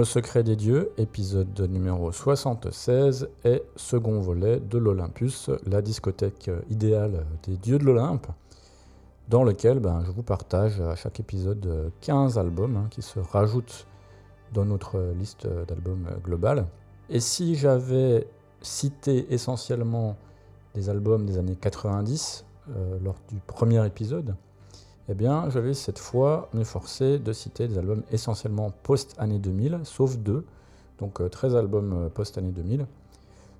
Le secret des dieux, épisode numéro 76 et second volet de l'Olympus, la discothèque idéale des dieux de l'Olympe, dans lequel ben, je vous partage à chaque épisode 15 albums hein, qui se rajoutent dans notre liste d'albums globale. Et si j'avais cité essentiellement des albums des années 90 euh, lors du premier épisode, eh bien, je vais cette fois m'efforcer de citer des albums essentiellement post-année 2000, sauf deux, donc euh, 13 albums euh, post-année 2000.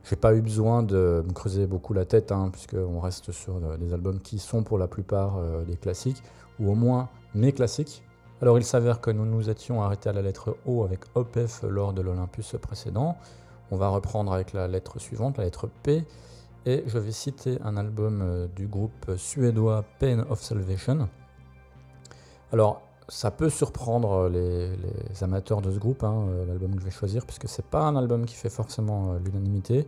J'ai pas eu besoin de me creuser beaucoup la tête, hein, puisqu'on reste sur euh, des albums qui sont pour la plupart euh, des classiques, ou au moins mes classiques. Alors, il s'avère que nous nous étions arrêtés à la lettre O avec OPF lors de l'Olympus précédent. On va reprendre avec la lettre suivante, la lettre P, et je vais citer un album euh, du groupe suédois Pain of Salvation. Alors, ça peut surprendre les, les amateurs de ce groupe, hein, euh, l'album que je vais choisir, puisque c'est pas un album qui fait forcément euh, l'unanimité,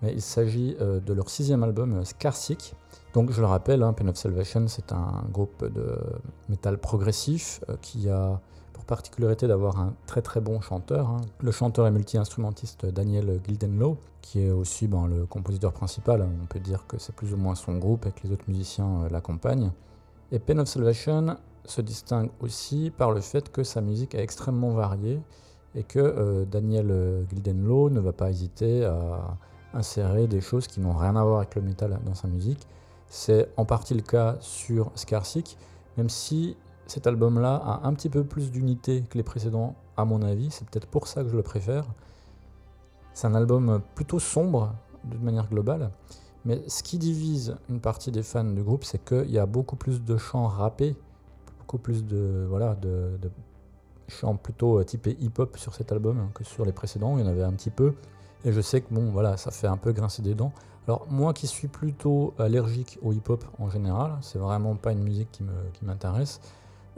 mais il s'agit euh, de leur sixième album, euh, Scarsick. Donc, je le rappelle, hein, Pain of Salvation, c'est un groupe de métal progressif euh, qui a pour particularité d'avoir un très très bon chanteur. hein. Le chanteur et multi-instrumentiste Daniel Gildenlow, qui est aussi ben, le compositeur principal. On peut dire que c'est plus ou moins son groupe et que les autres musiciens euh, l'accompagnent. Et Pain of Salvation se distingue aussi par le fait que sa musique est extrêmement variée et que euh, Daniel euh, Gildenlow ne va pas hésiter à insérer des choses qui n'ont rien à voir avec le métal dans sa musique. C'est en partie le cas sur Scarsick, même si cet album-là a un petit peu plus d'unité que les précédents, à mon avis. C'est peut-être pour ça que je le préfère. C'est un album plutôt sombre, d'une manière globale. Mais ce qui divise une partie des fans du groupe, c'est qu'il y a beaucoup plus de chants rappés, plus de, voilà, de, de chants plutôt euh, typés hip-hop sur cet album que sur les précédents. Il y en avait un petit peu. Et je sais que bon, voilà, ça fait un peu grincer des dents. Alors moi qui suis plutôt allergique au hip-hop en général, c'est vraiment pas une musique qui m'intéresse.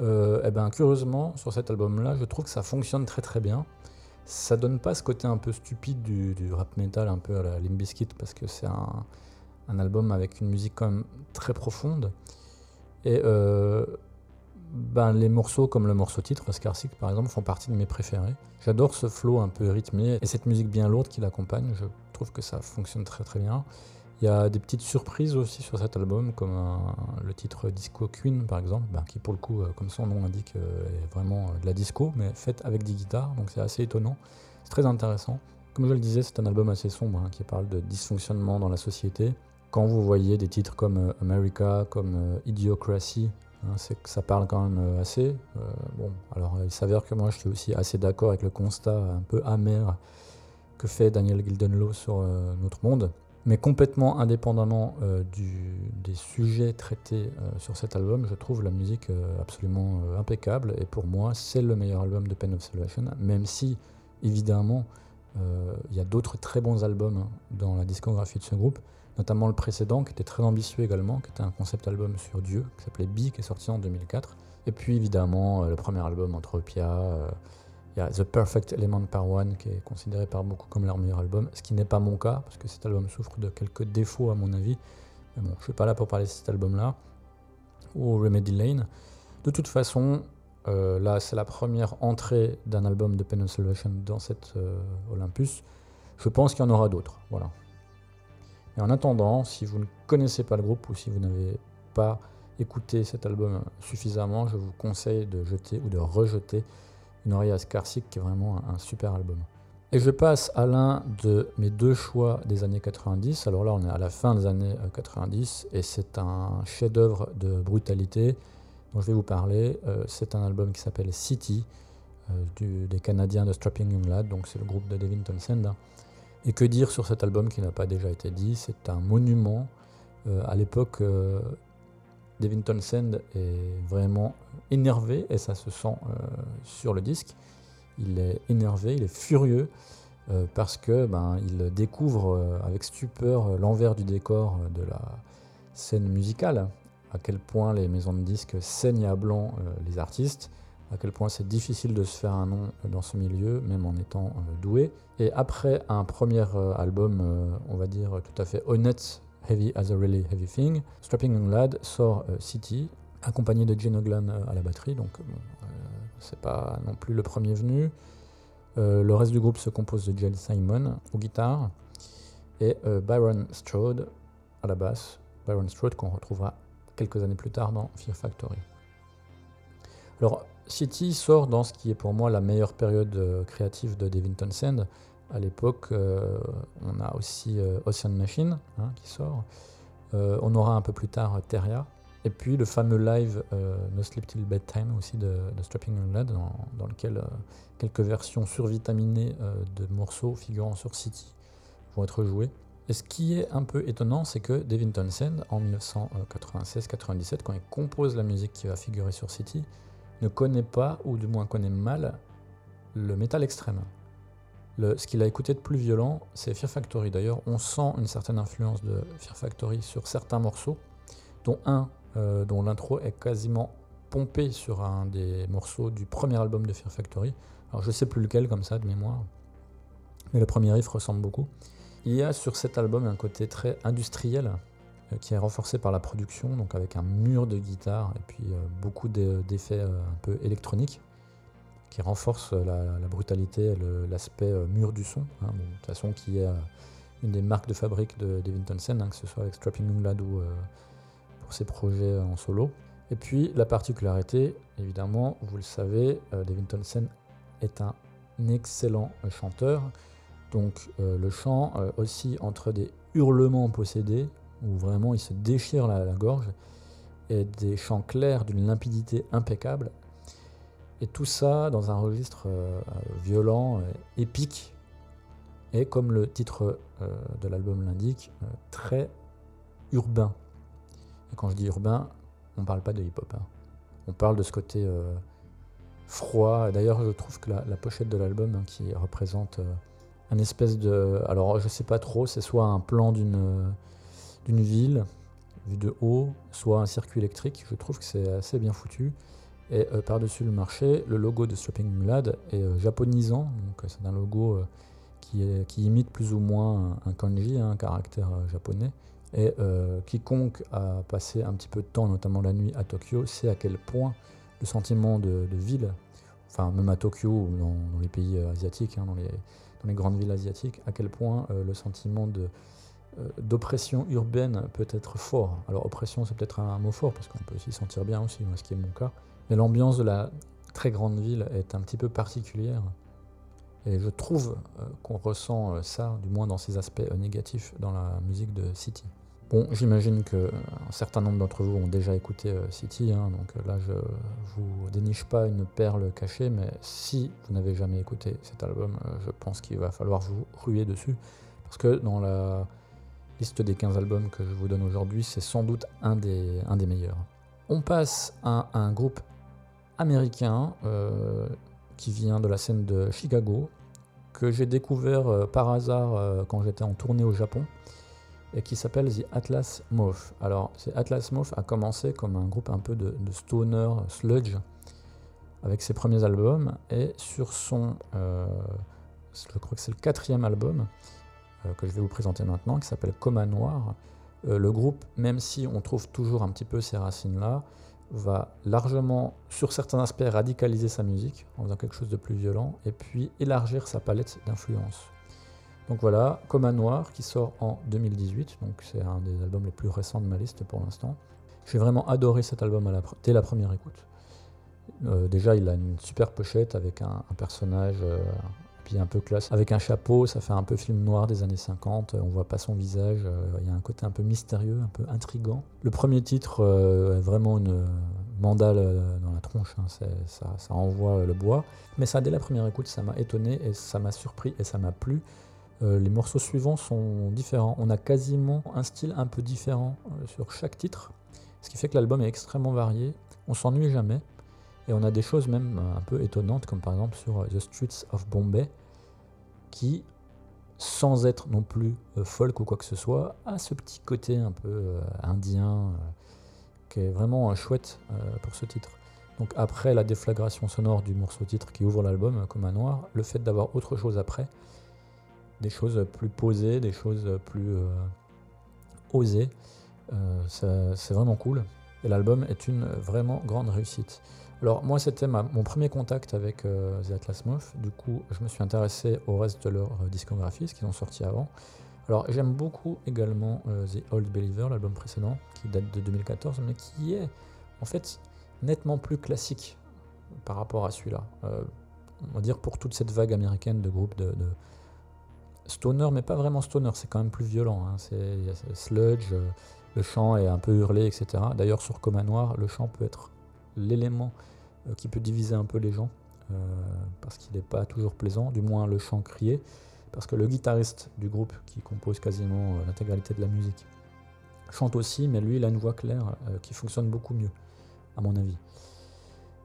Euh, eh ben curieusement sur cet album-là, je trouve que ça fonctionne très très bien. Ça donne pas ce côté un peu stupide du, rap metal, un peu à la Limp Bizkit, parce que c'est un, un album avec une musique quand même très profonde. Et euh, ben, les morceaux comme le morceau titre, Scarsick par exemple, font partie de mes préférés. J'adore ce flow un peu rythmé et cette musique bien lourde qui l'accompagne. Je trouve que ça fonctionne très très bien. Il y a des petites surprises aussi sur cet album, comme le titre Disco Queen par exemple, ben, qui pour le coup, euh, comme son nom l'indique, euh, est vraiment euh, de la disco, mais faite avec des guitares, donc c'est assez étonnant. C'est très intéressant. Comme je le disais, c'est un album assez sombre hein, qui parle de dysfonctionnement dans la société. Quand vous voyez des titres comme America, comme Idiocracy, hein, c'est que ça parle quand même euh, assez. Euh, bon, alors il s'avère que moi je suis aussi assez d'accord avec le constat un peu amer que fait Daniel Gildenlow sur euh, notre monde. Mais complètement indépendamment des sujets traités sur cet album, je trouve la musique absolument impeccable. Et pour moi, c'est le meilleur album de Pain of Salvation, même si, évidemment, il y a d'autres très bons albums hein, dans la discographie de ce groupe, notamment le précédent qui était très ambitieux également, qui était un concept album sur Dieu, qui s'appelait Bi, qui est sorti en 2004. Et puis évidemment, euh, le premier album Entropia, euh, il y a The Perfect Element Part 1 qui est considéré par beaucoup comme leur meilleur album, ce qui n'est pas mon cas, parce que cet album souffre de quelques défauts à mon avis. Mais bon, je suis pas là pour parler de cet album-là, ou Remedy Lane. De toute façon, euh, là, c'est la première entrée d'un album de of Salvation dans euh, Olympus. Je pense qu'il y en aura d'autres. Voilà. Et en attendant, si vous ne connaissez pas le groupe ou si vous n'avez pas écouté cet album suffisamment, je vous conseille de jeter ou de rejeter une oreille à Scarsick, qui est vraiment un, super album. Et je passe à l'un de mes deux choix des années 90. Alors là, on est à la fin des années euh, 90 et c'est un chef-d'œuvre de brutalité dont je vais vous parler. Euh, c'est un album qui s'appelle City, euh, des Canadiens de Strapping Young Lad, donc c'est le groupe de Devin Townsend. Et que dire sur cet album qui n'a pas déjà été dit? C'est un monument. Euh, à l'époque, euh, Devin Townsend est vraiment énervé et ça se sent euh, sur le disque. Il est énervé, il est furieux. parce que ben, il découvre avec stupeur l'envers du décor de la scène musicale, à quel point les maisons de disques saignent à blanc les artistes, à quel point c'est difficile de se faire un nom dans ce milieu, même en étant doué. Et après un premier album, on va dire tout à fait honnête, Heavy as a Really Heavy Thing, Strapping Young Lad sort City, accompagné de Gene Oglan à la batterie, donc c'est pas non plus le premier venu. Euh, le reste du groupe se compose de Jill Simon aux guitares et euh, Byron Strode à la basse. Byron Strode qu'on retrouvera quelques années plus tard dans Fear Factory. Alors, City sort dans ce qui est pour moi la meilleure période euh, créative de Devin Townsend. À l'époque, on a aussi Ocean Machine hein, qui sort. on aura un peu plus tard Terria. Et puis le fameux live No Sleep Till Bedtime aussi de, Strapping Young Lad, dans, lequel quelques versions survitaminées euh, de morceaux figurant sur City vont être joués. Et ce qui est un peu étonnant, c'est que Devin Townsend, en 1996-97, quand il compose la musique qui va figurer sur City, ne connaît pas, ou du moins connaît mal, le métal extrême. Ce qu'il a écouté de plus violent, c'est Fear Factory. D'ailleurs, on sent une certaine influence de Fear Factory sur certains morceaux, dont un euh, dont l'intro est quasiment pompé sur un des morceaux du premier album de Fear Factory. Alors je sais plus lequel comme ça de mémoire, mais le premier riff ressemble beaucoup. Il y a sur cet album un côté très industriel qui est renforcé par la production, donc avec un mur de guitare et puis euh, beaucoup d'effets euh, un peu électroniques qui renforcent la, brutalité et l'aspect mur du son, hein, de toute façon qui est une des marques de fabrique de Devin Townsend, hein, que ce soit avec Strapping Young Lad ou pour ses projets en solo. Et puis la particularité, évidemment, vous le savez, Devin Townsend est un excellent chanteur. Donc euh, le chant euh, aussi entre des hurlements possédés, où vraiment il se déchire la, gorge, et des chants clairs d'une limpidité impeccable. Et tout ça dans un registre euh, violent, épique, et comme le titre de l'album l'indique, très urbain. Et quand je dis urbain, on ne parle pas de hip-hop. Hein. On parle de ce côté froid. D'ailleurs, je trouve que la, pochette de l'album, hein, qui représente euh, un espèce de. Alors, je sais pas trop, c'est soit un plan d'une d'une ville vu de haut, soit un circuit électrique. Je trouve que c'est assez bien foutu. Et euh, par-dessus le marché, le logo de Shopping Lad est euh, japonisant. Donc, c'est un logo qui, imite plus ou moins un, kanji, hein, un caractère japonais. Et quiconque a passé un petit peu de temps, notamment la nuit à Tokyo, sait à quel point le sentiment de, ville, enfin même à Tokyo ou dans, les pays euh, asiatiques, hein, dans, les, grandes villes asiatiques, à quel point euh, le sentiment de, euh, d'oppression urbaine peut être fort. Alors oppression c'est peut-être un mot fort parce qu'on peut s'y sentir bien aussi, ce qui est mon cas. Mais l'ambiance de la très grande ville est un petit peu particulière. Et je trouve qu'on ressent ça, du moins dans ses aspects négatifs, dans la musique de City. Bon, j'imagine qu'un certain nombre d'entre vous ont déjà écouté euh, City, hein, donc euh, là je vous déniche pas une perle cachée, mais si vous n'avez jamais écouté cet album, euh, je pense qu'il va falloir vous ruer dessus, parce que dans la liste des 15 albums que je vous donne aujourd'hui, c'est sans doute un des, meilleurs. On passe à un groupe américain qui vient de la scène de Chicago, que j'ai découvert par hasard quand j'étais en tournée au Japon et qui s'appelle The Atlas Moth. Alors, Atlas Moth a commencé comme un groupe un peu de, stoner sludge avec ses premiers albums et sur son, euh, je crois que c'est le quatrième album euh, que je vais vous présenter maintenant, qui s'appelle Coma Noir, euh, le groupe, même si on trouve toujours un petit peu ces racines-là, va largement, sur certains aspects, radicaliser sa musique en faisant quelque chose de plus violent et puis élargir sa palette d'influences. Donc voilà, Coma Noir qui sort en 2018, donc c'est un des albums les plus récents de ma liste pour l'instant. J'ai vraiment adoré cet album dès la première écoute. Euh, déjà, il a une super pochette avec un, personnage euh, un peu classe, avec un chapeau, ça fait un peu film noir des années 50, on voit pas son visage, euh, il y a un côté un peu mystérieux, un peu intrigant. Le premier titre est vraiment une mandale dans la tronche, hein, ça, ça envoie le bois, mais ça, dès la première écoute, ça m'a étonné et ça m'a surpris et ça m'a plu. Euh, les morceaux suivants sont différents. On a quasiment un style un peu différent euh, sur chaque titre, ce qui fait que l'album est extrêmement varié. On s'ennuie jamais. Et on a des choses même euh, un peu étonnantes, comme par exemple sur The Streets of Bombay, qui sans être non plus folk ou quoi que ce soit, a ce petit côté un peu indien qui est vraiment chouette pour ce titre. Donc après la déflagration sonore du morceau titre qui ouvre l'album comme un noir, le fait d'avoir autre chose après, des choses plus posées, des choses plus osées, c'est vraiment cool. Et l'album est une vraiment grande réussite. Alors moi c'était mon premier contact avec euh, The Atlas Moth, du coup je me suis intéressé au reste de leur euh, discographie, ce qu'ils ont sorti avant. Alors j'aime beaucoup également euh, The Old Believer, l'album précédent, qui date de 2014, mais qui est en fait nettement plus classique par rapport à celui-là. on va dire pour toute cette vague américaine de groupes de, stoner, mais pas vraiment stoner, c'est quand même plus violent. Hein. C'est sludge, le chant est un peu hurlé, etc. D'ailleurs, sur Coma Noir, le chant peut être l'élément euh, qui peut diviser un peu les gens, euh, parce qu'il n'est pas toujours plaisant, du moins le chant crié, parce que le guitariste du groupe, qui compose quasiment euh, l'intégralité de la musique, chante aussi, mais lui, il a une voix claire qui fonctionne beaucoup mieux, à mon avis.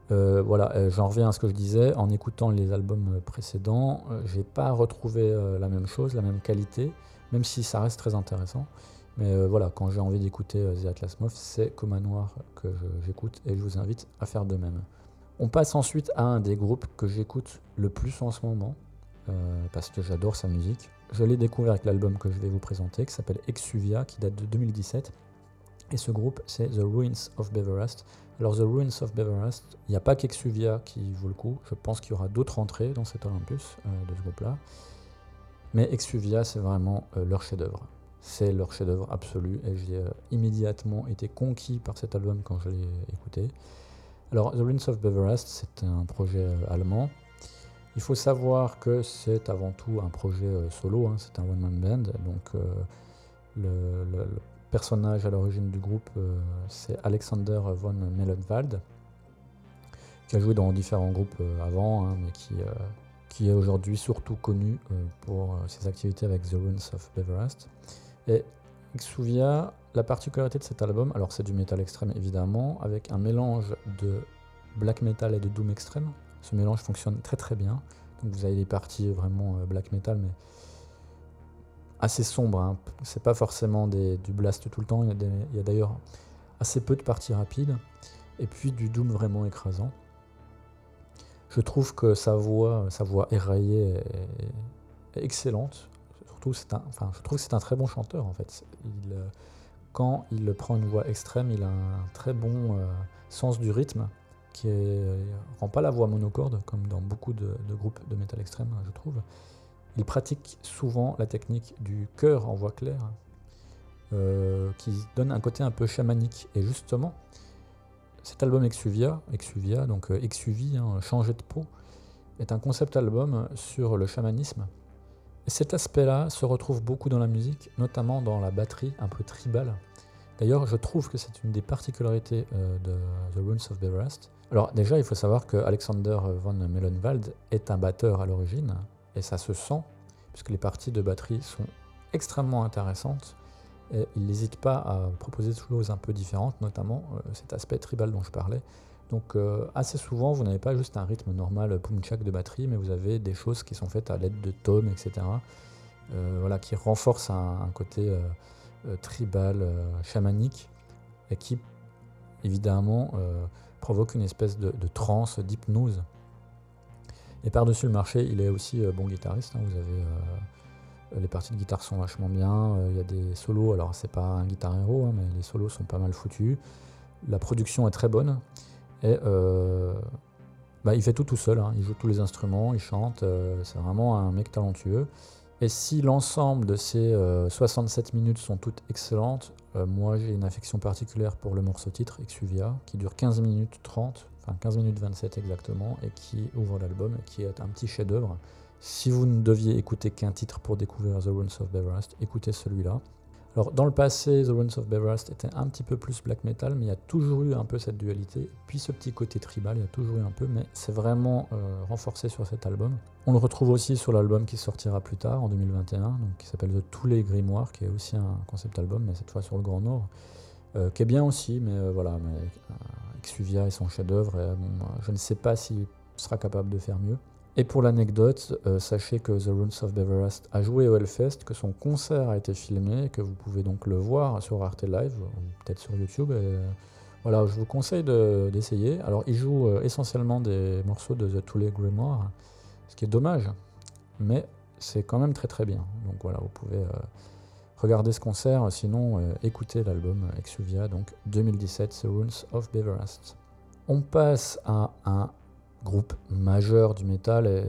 voilà, j'en reviens à ce que je disais. En écoutant les albums précédents, j'ai pas retrouvé la même chose, la même qualité, même si ça reste très intéressant. Mais euh, voilà, quand j'ai envie d'écouter euh, The Atlas Moth, c'est Coma Noir que j'écoute et je vous invite à faire de même. On passe ensuite à un des groupes que j'écoute le plus en ce moment, euh, parce que j'adore sa musique. Je l'ai découvert avec l'album que je vais vous présenter, qui s'appelle Exuvia, qui date de 2017. Et ce groupe, c'est The Ruins of Beverest. Alors, The Ruins of Beverest, il n'y a pas qu'Exuvia qui vaut le coup. Je pense qu'il y aura d'autres entrées dans cet Olympus de ce groupe-là. Mais Exuvia, c'est vraiment leur chef-d'œuvre. C'est leur chef-d'œuvre absolu et j'ai euh, immédiatement été conquis par cet album quand je l'ai écouté. Alors, The Ruins of Beverest, c'est un projet euh, allemand. Il faut savoir que c'est avant tout un projet euh, solo, hein, c'est un one-man band. Donc, le, personnage à l'origine du groupe, c'est Alexander von Mellenwald, qui a joué dans différents groupes avant, hein, mais qui, qui est aujourd'hui surtout connu pour ses activités avec The Ruins of Beverest. Et Xuvia, la particularité de cet album, alors c'est du métal extrême évidemment, avec un mélange de black metal et de doom extrême. Ce mélange fonctionne très très bien. Donc vous avez des parties vraiment euh, black metal, mais assez sombres. Hein. C'est pas forcément du blast tout le temps. Il y a, d'ailleurs assez peu de parties rapides. Et puis du doom vraiment écrasant. Je trouve que sa voix, sa voix éraillée est excellente enfin, je trouve que c'est un très bon chanteur en fait. Euh, quand il prend une voix extrême, il a un très bon euh, sens du rythme qui ne rend pas la voix monocorde comme dans beaucoup de, groupes de métal extrême, je trouve. Il pratique souvent la technique du chœur en voix claire, euh, qui donne un côté un peu chamanique. Et justement, cet album Exuvia, Exuvia donc Exuvie, hein, changer de peau, est un concept album sur le chamanisme cet aspect-là se retrouve beaucoup dans la musique, notamment dans la batterie un peu tribale. D'ailleurs, je trouve que c'est une des particularités euh, de The Runes of Beverest. Alors déjà, il faut savoir que Alexander von Mellenwald est un batteur à l'origine, et ça se sent, puisque les parties de batterie sont extrêmement intéressantes, et il n'hésite pas à proposer des choses un peu différentes, notamment euh, cet aspect tribal dont je parlais, donc euh, assez souvent, vous n'avez pas juste un rythme normal pumchak de batterie, mais vous avez des choses qui sont faites à l'aide de tomes, etc. Euh, voilà, qui renforcent un, côté euh, tribal, chamanique, et qui évidemment provoque une espèce de, transe, d'hypnose. Et par-dessus le marché, il est aussi bon guitariste. Hein. vous avez les parties de guitare sont vachement bien. Il y a des solos. Alors c'est pas un guitar héros, hein, mais les solos sont pas mal foutus. La production est très bonne. Et euh, bah, il fait tout tout seul, hein. il joue tous les instruments, il chante, euh, c'est vraiment un mec talentueux. Et si l'ensemble de ces 67 euh, minutes sont toutes excellentes, moi j'ai une affection particulière pour le morceau titre, Exuvia, qui dure 15 minutes 30, enfin 15 minutes 27 exactement, et qui ouvre l'album, et qui est un petit chef-d'œuvre. Si vous ne deviez écouter qu'un titre pour découvrir The Runes of Beverest, écoutez celui-là. Alors, dans le passé, The Ruins of Beverest était un petit peu plus black metal, mais il y a toujours eu un peu cette dualité. Puis ce petit côté tribal, il y a toujours eu un peu, mais c'est vraiment euh, renforcé sur cet album. On le retrouve aussi sur l'album qui sortira plus tard, en 2021, donc, qui s'appelle The Tous les Grimoires, qui est aussi un concept album, mais cette fois sur le Grand Nord, euh, qui est bien aussi, mais euh, voilà, mais, Exuvia est son chef-d'œuvre, je ne sais pas s'il sera capable de faire mieux. Et pour l'anecdote, euh, sachez que The Runes of Beverest a joué au Hellfest, que son concert a été filmé, que vous pouvez donc le voir sur Arte Live, ou peut-être sur YouTube. voilà, je vous conseille d'essayer. Alors, il joue euh, essentiellement des morceaux de The Tooley Grimoire, ce qui est dommage, mais c'est quand même très très bien. Donc voilà, vous pouvez euh, regarder ce concert, sinon écoutez l'album Exuvia, donc 2017, The Runes of Beverest. On passe à un groupe majeur du métal, et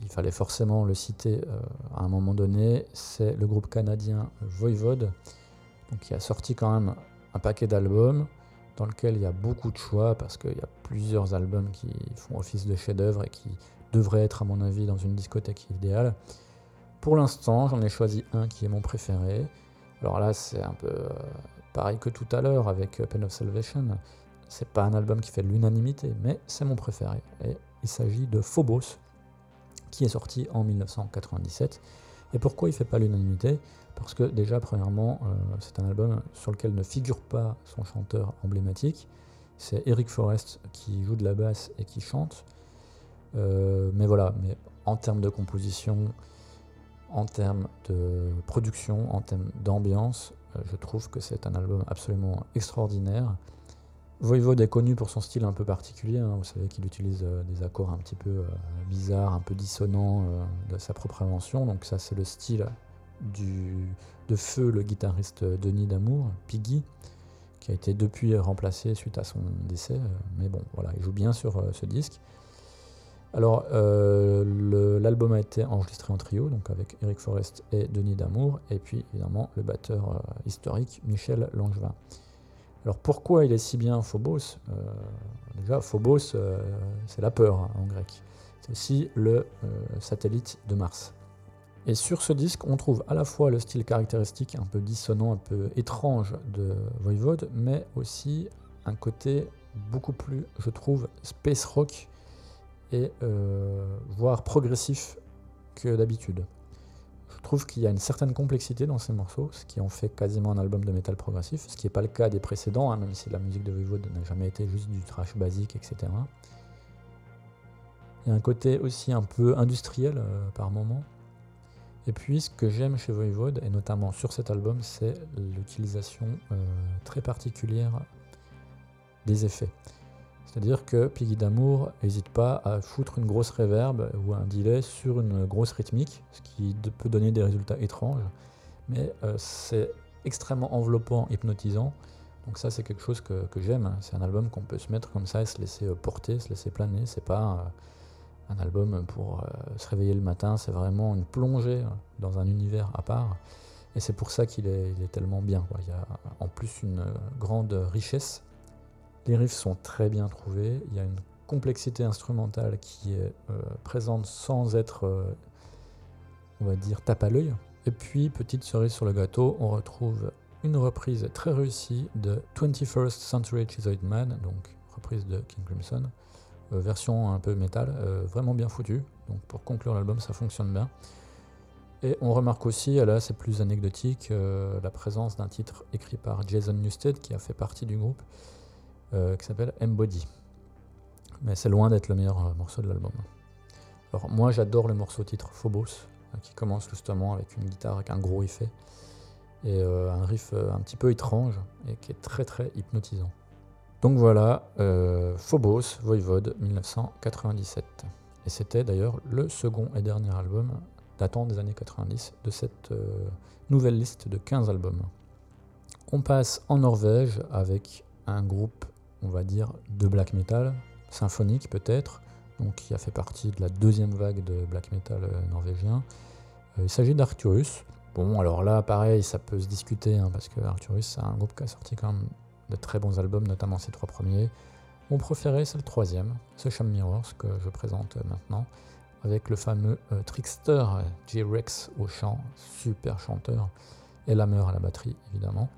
il fallait forcément le citer euh, à un moment donné, c'est le groupe canadien Voivode, donc qui a sorti quand même un paquet d'albums dans lequel il y a beaucoup de choix parce qu'il y a plusieurs albums qui font office de chef-d'œuvre et qui devraient être à mon avis dans une discothèque idéale. Pour l'instant, j'en ai choisi un qui est mon préféré. Alors là, c'est un peu euh, pareil que tout à l'heure avec Pen of Salvation. C'est pas un album qui fait l'unanimité, mais c'est mon préféré. Et il s'agit de Phobos, qui est sorti en 1997. Et pourquoi il fait pas l'unanimité? Parce que déjà, premièrement, euh, c'est un album sur lequel ne figure pas son chanteur emblématique. C'est Eric Forrest qui joue de la basse et qui chante. Euh, mais voilà, mais en termes de composition, en termes de production, en termes d'ambiance, euh, je trouve que c'est un album absolument extraordinaire. Voivode est connu pour son style un peu particulier. Hein. Vous savez qu'il utilise euh, des accords un petit peu euh, bizarres, un peu dissonants euh, de sa propre invention. Donc ça, c'est le style de Feu, le guitariste Denis Damour, Piggy, qui a été depuis remplacé suite à son décès. Mais bon, voilà, il joue bien sur ce disque. Alors, l'album a été enregistré en trio, donc avec Eric Forrest et Denis Damour, et puis évidemment le batteur historique Michel Langevin. Alors pourquoi il est si bien Phobos euh, Déjà, Phobos, euh, c'est la peur hein, en grec. C'est aussi le euh, satellite de Mars. Et sur ce disque, on trouve à la fois le style caractéristique un peu dissonant, un peu étrange de Voivode, mais aussi un côté beaucoup plus, je trouve, space rock et voire progressif que d'habitude. Je trouve qu'il y a une certaine complexité dans ces morceaux, ce qui en fait quasiment un album de métal progressif, ce qui n'est pas le cas des précédents, hein, même si la musique de Voivode n'a jamais été juste du trash basique, etc. Il y a un côté aussi un peu industriel euh, par moment. Et puis ce que j'aime chez Voivode, et notamment sur cet album, c'est l'utilisation euh, très particulière des effets. C'est-à-dire que Piggy D'Amour n'hésite pas à foutre une grosse reverb ou un delay sur une grosse rythmique, ce qui peut donner des résultats étranges, mais euh, c'est extrêmement enveloppant, hypnotisant. Donc ça c'est quelque chose que, j'aime, c'est un album qu'on peut se mettre comme ça et se laisser euh, porter, se laisser planer, c'est pas euh, un album pour se réveiller le matin, c'est vraiment une plongée dans un univers à part. Et c'est pour ça qu'il est, tellement bien. Il y a en plus une grande richesse les riffs sont très bien trouvés. Il y a une complexité instrumentale qui est euh, présente sans être, euh, on va dire, tape à l'œil. Et puis, petite cerise sur le gâteau, on retrouve une reprise très réussie de 21st Century Chizoid Man, donc reprise de King Crimson, euh, version un peu métal, vraiment bien foutue. Donc pour conclure l'album, ça fonctionne bien. Et on remarque aussi, là c'est plus anecdotique, la présence d'un titre écrit par Jason Newsted qui a fait partie du groupe euh, qui s'appelle Embody. Mais c'est loin d'être le meilleur euh, morceau de l'album. Alors moi j'adore le morceau titre Phobos, euh, qui commence justement avec une guitare avec un gros effet et un riff un petit peu étrange et qui est très très hypnotisant. Donc voilà, Phobos, Voivode 1997. Et c'était d'ailleurs le second et dernier album datant des années 90 de cette nouvelle liste de 15 albums. On passe en Norvège avec un groupe on va dire, de black metal, symphonique peut-être, donc qui a fait partie de la deuxième vague de black metal euh, norvégien. Euh, il s'agit d'Arcturus. Bon, alors là, pareil, ça peut se discuter, hein, parce que Arcturus, c'est un groupe qui a sorti quand même de très bons albums, notamment ses trois premiers. Mon préféré, c'est le troisième, The Sham Mirrors, que je présente maintenant, avec le fameux euh, Trickster J-Rex au chant, super chanteur, et Lammer à la batterie, évidemment.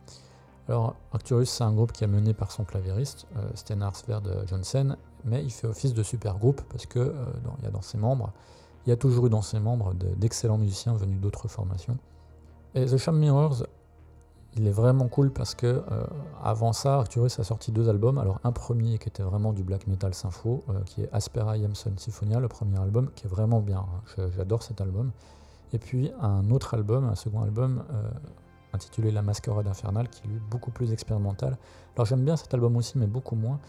Alors, Arcturus, c'est un groupe qui est mené par son clavieriste, euh, Stenars Sverd Johnson, mais il fait office de super groupe parce que euh, y a dans ses membres, il y a toujours eu dans ses membres d'excellents musiciens venus d'autres formations. Et The Sham Mirrors, il est vraiment cool parce que euh, avant ça, Arcturus a sorti deux albums. Alors un premier qui était vraiment du black metal sympho, euh, qui est Aspera Yamson Symphonia, le premier album, qui est vraiment bien. hein. J'adore cet album. Et puis un autre album, un second album intitulé La Masquerade Infernale, qui est beaucoup plus expérimental. Alors j'aime bien cet album aussi, mais beaucoup moins.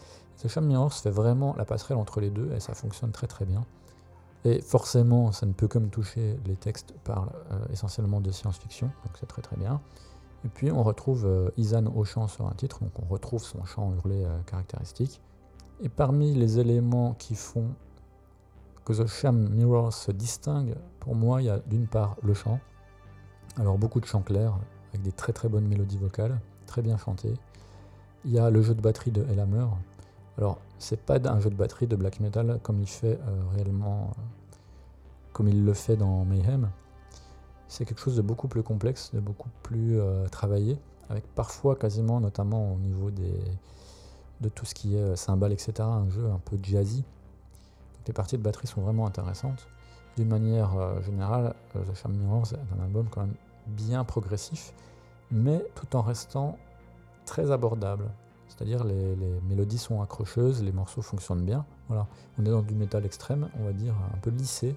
The Sham Mirrors fait vraiment la passerelle entre les deux et ça fonctionne très très bien. Et forcément, ça ne peut que me toucher. Les textes parlent essentiellement de science-fiction, donc c'est très très bien. Et puis on retrouve euh, Isan au chant sur un titre, donc on retrouve son chant hurlé euh, caractéristique. Et parmi les éléments qui font que The Sham Mirror se distingue, pour moi, il y a d'une part le chant. Alors beaucoup de chants clairs, avec des très très bonnes mélodies vocales, très bien chantées. Il y a le jeu de batterie de Elhammer. Alors, c'est pas un jeu de batterie de black metal comme il fait euh, réellement, comme il le fait dans Mayhem c'est quelque chose de beaucoup plus complexe, de beaucoup plus euh, travaillé, avec parfois quasiment, notamment au niveau des, de tout ce qui est euh, cymbales, etc., un jeu un peu jazzy. Les parties de batterie sont vraiment intéressantes. D'une manière euh, générale, The Sham Mirrors est un album quand même bien progressif, mais tout en restant très abordable. C'est-à-dire les, les mélodies sont accrocheuses, les morceaux fonctionnent bien. Voilà. On est dans du métal extrême, on va dire un peu lissé,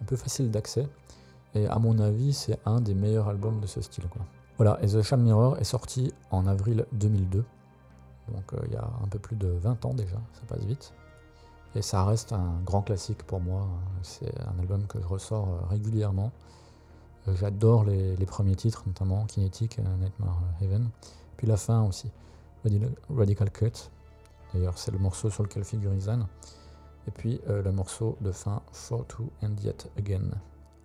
un peu facile d'accès. Et à mon avis, c'est un des meilleurs albums de ce style. Voilà, et The Sham Mirror est sorti en avril 2002. Donc euh, il y a un peu plus de 20 ans déjà, ça passe vite. Et ça reste un grand classique pour moi. C'est un album que je ressors euh, régulièrement. Euh, j'adore les, premiers titres, notamment Kinetic, Nightmare Heaven. Puis la fin aussi, Radical Cut. D'ailleurs, c'est le morceau sur lequel figure Izan. Et puis le morceau de fin For To And Yet Again.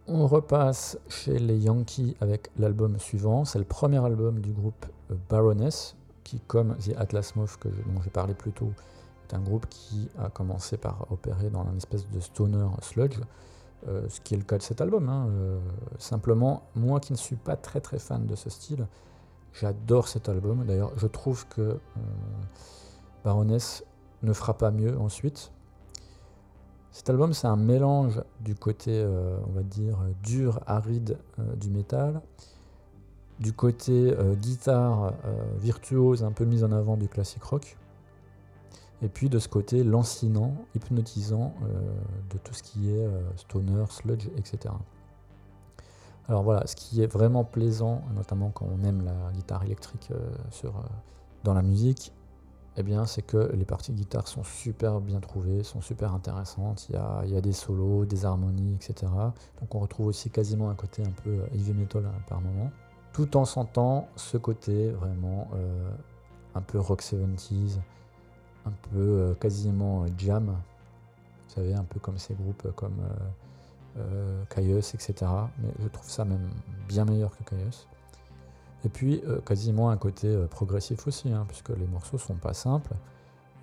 On repasse chez les Yankees avec l'album suivant. C'est le premier album du groupe euh, Baroness, qui, comme The Atlas Moth, que, dont j'ai parlé plus tôt, est un groupe qui a commencé par opérer dans une espèce de stoner sludge, euh, ce qui est le cas de cet album. Hein. Euh, simplement, moi qui ne suis pas très fan de ce style, j'adore cet album. D'ailleurs, je trouve que Baroness ne fera pas mieux ensuite. Cet album, c'est un mélange du côté, euh, on va dire, dur, aride euh, du métal, du côté euh, guitare virtuose, un peu mise en avant du classique rock, et puis de ce côté lancinant, hypnotisant de tout ce qui est stoner, sludge, etc. Alors voilà, ce qui est vraiment plaisant, notamment quand on aime la guitare électrique sur, dans la musique, eh bien, c'est que les parties de guitare sont super bien trouvées, sont super intéressantes. Il y a, des solos, des harmonies, etc. Donc on retrouve aussi quasiment un côté un peu euh, heavy metal hein, par moment, tout en sentant ce côté vraiment euh, un peu rock 70s, un peu euh, quasiment jam. Vous savez, un peu comme ces groupes comme euh, Caius, etc. Mais je trouve ça même bien meilleur que Caius. Et puis euh, quasiment un côté euh, progressif aussi, hein, puisque les morceaux sont pas simples.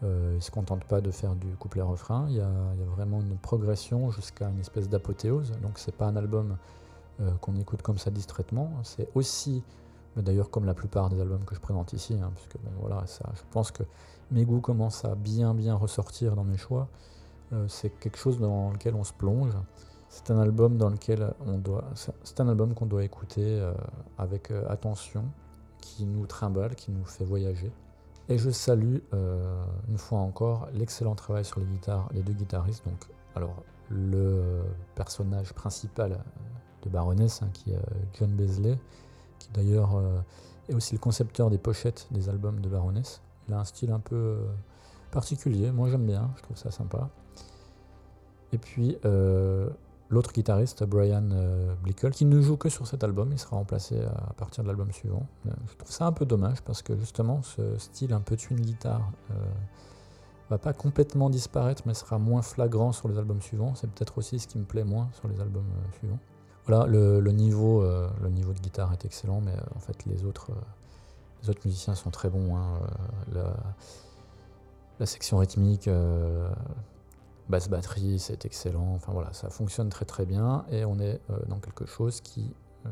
Euh, ils se contentent pas de faire du couplet-refrain, il y, a vraiment une progression jusqu'à une espèce d'apothéose. Donc c'est pas un album qu'on écoute comme ça distraitement. C'est aussi, d'ailleurs comme la plupart des albums que je présente ici, hein, puisque voilà, ça, je pense que mes goûts commencent à bien bien ressortir dans mes choix. c'est quelque chose dans lequel on se plonge. C'est un album dans lequel on doit, c'est un album qu'on doit écouter euh, avec euh, attention, qui nous trimballe, qui nous fait voyager. Et je salue euh, une fois encore l'excellent travail sur les guitares, les deux guitaristes. Donc, alors le personnage principal de Baroness, hein, qui est John Beasley, qui d'ailleurs est aussi le concepteur des pochettes des albums de Baroness. Un style un peu particulier. Moi, j'aime bien. Je trouve ça sympa. Et puis L'autre guitariste, Brian euh, Blickel, qui ne joue que sur cet album, il sera remplacé à partir de l'album suivant. je trouve ça un peu dommage parce que justement ce style un peu twin guitare euh, va pas complètement disparaître mais sera moins flagrant sur les albums suivants. C'est peut-être aussi ce qui me plaît moins sur les albums euh, suivants. Voilà, le, niveau, le niveau de guitare est excellent, mais en fait les autres, les autres musiciens sont très bons. Hein, la, la, section rythmique basse batterie, c'est excellent. Enfin voilà, ça fonctionne très très bien et on est euh, dans quelque chose qui euh,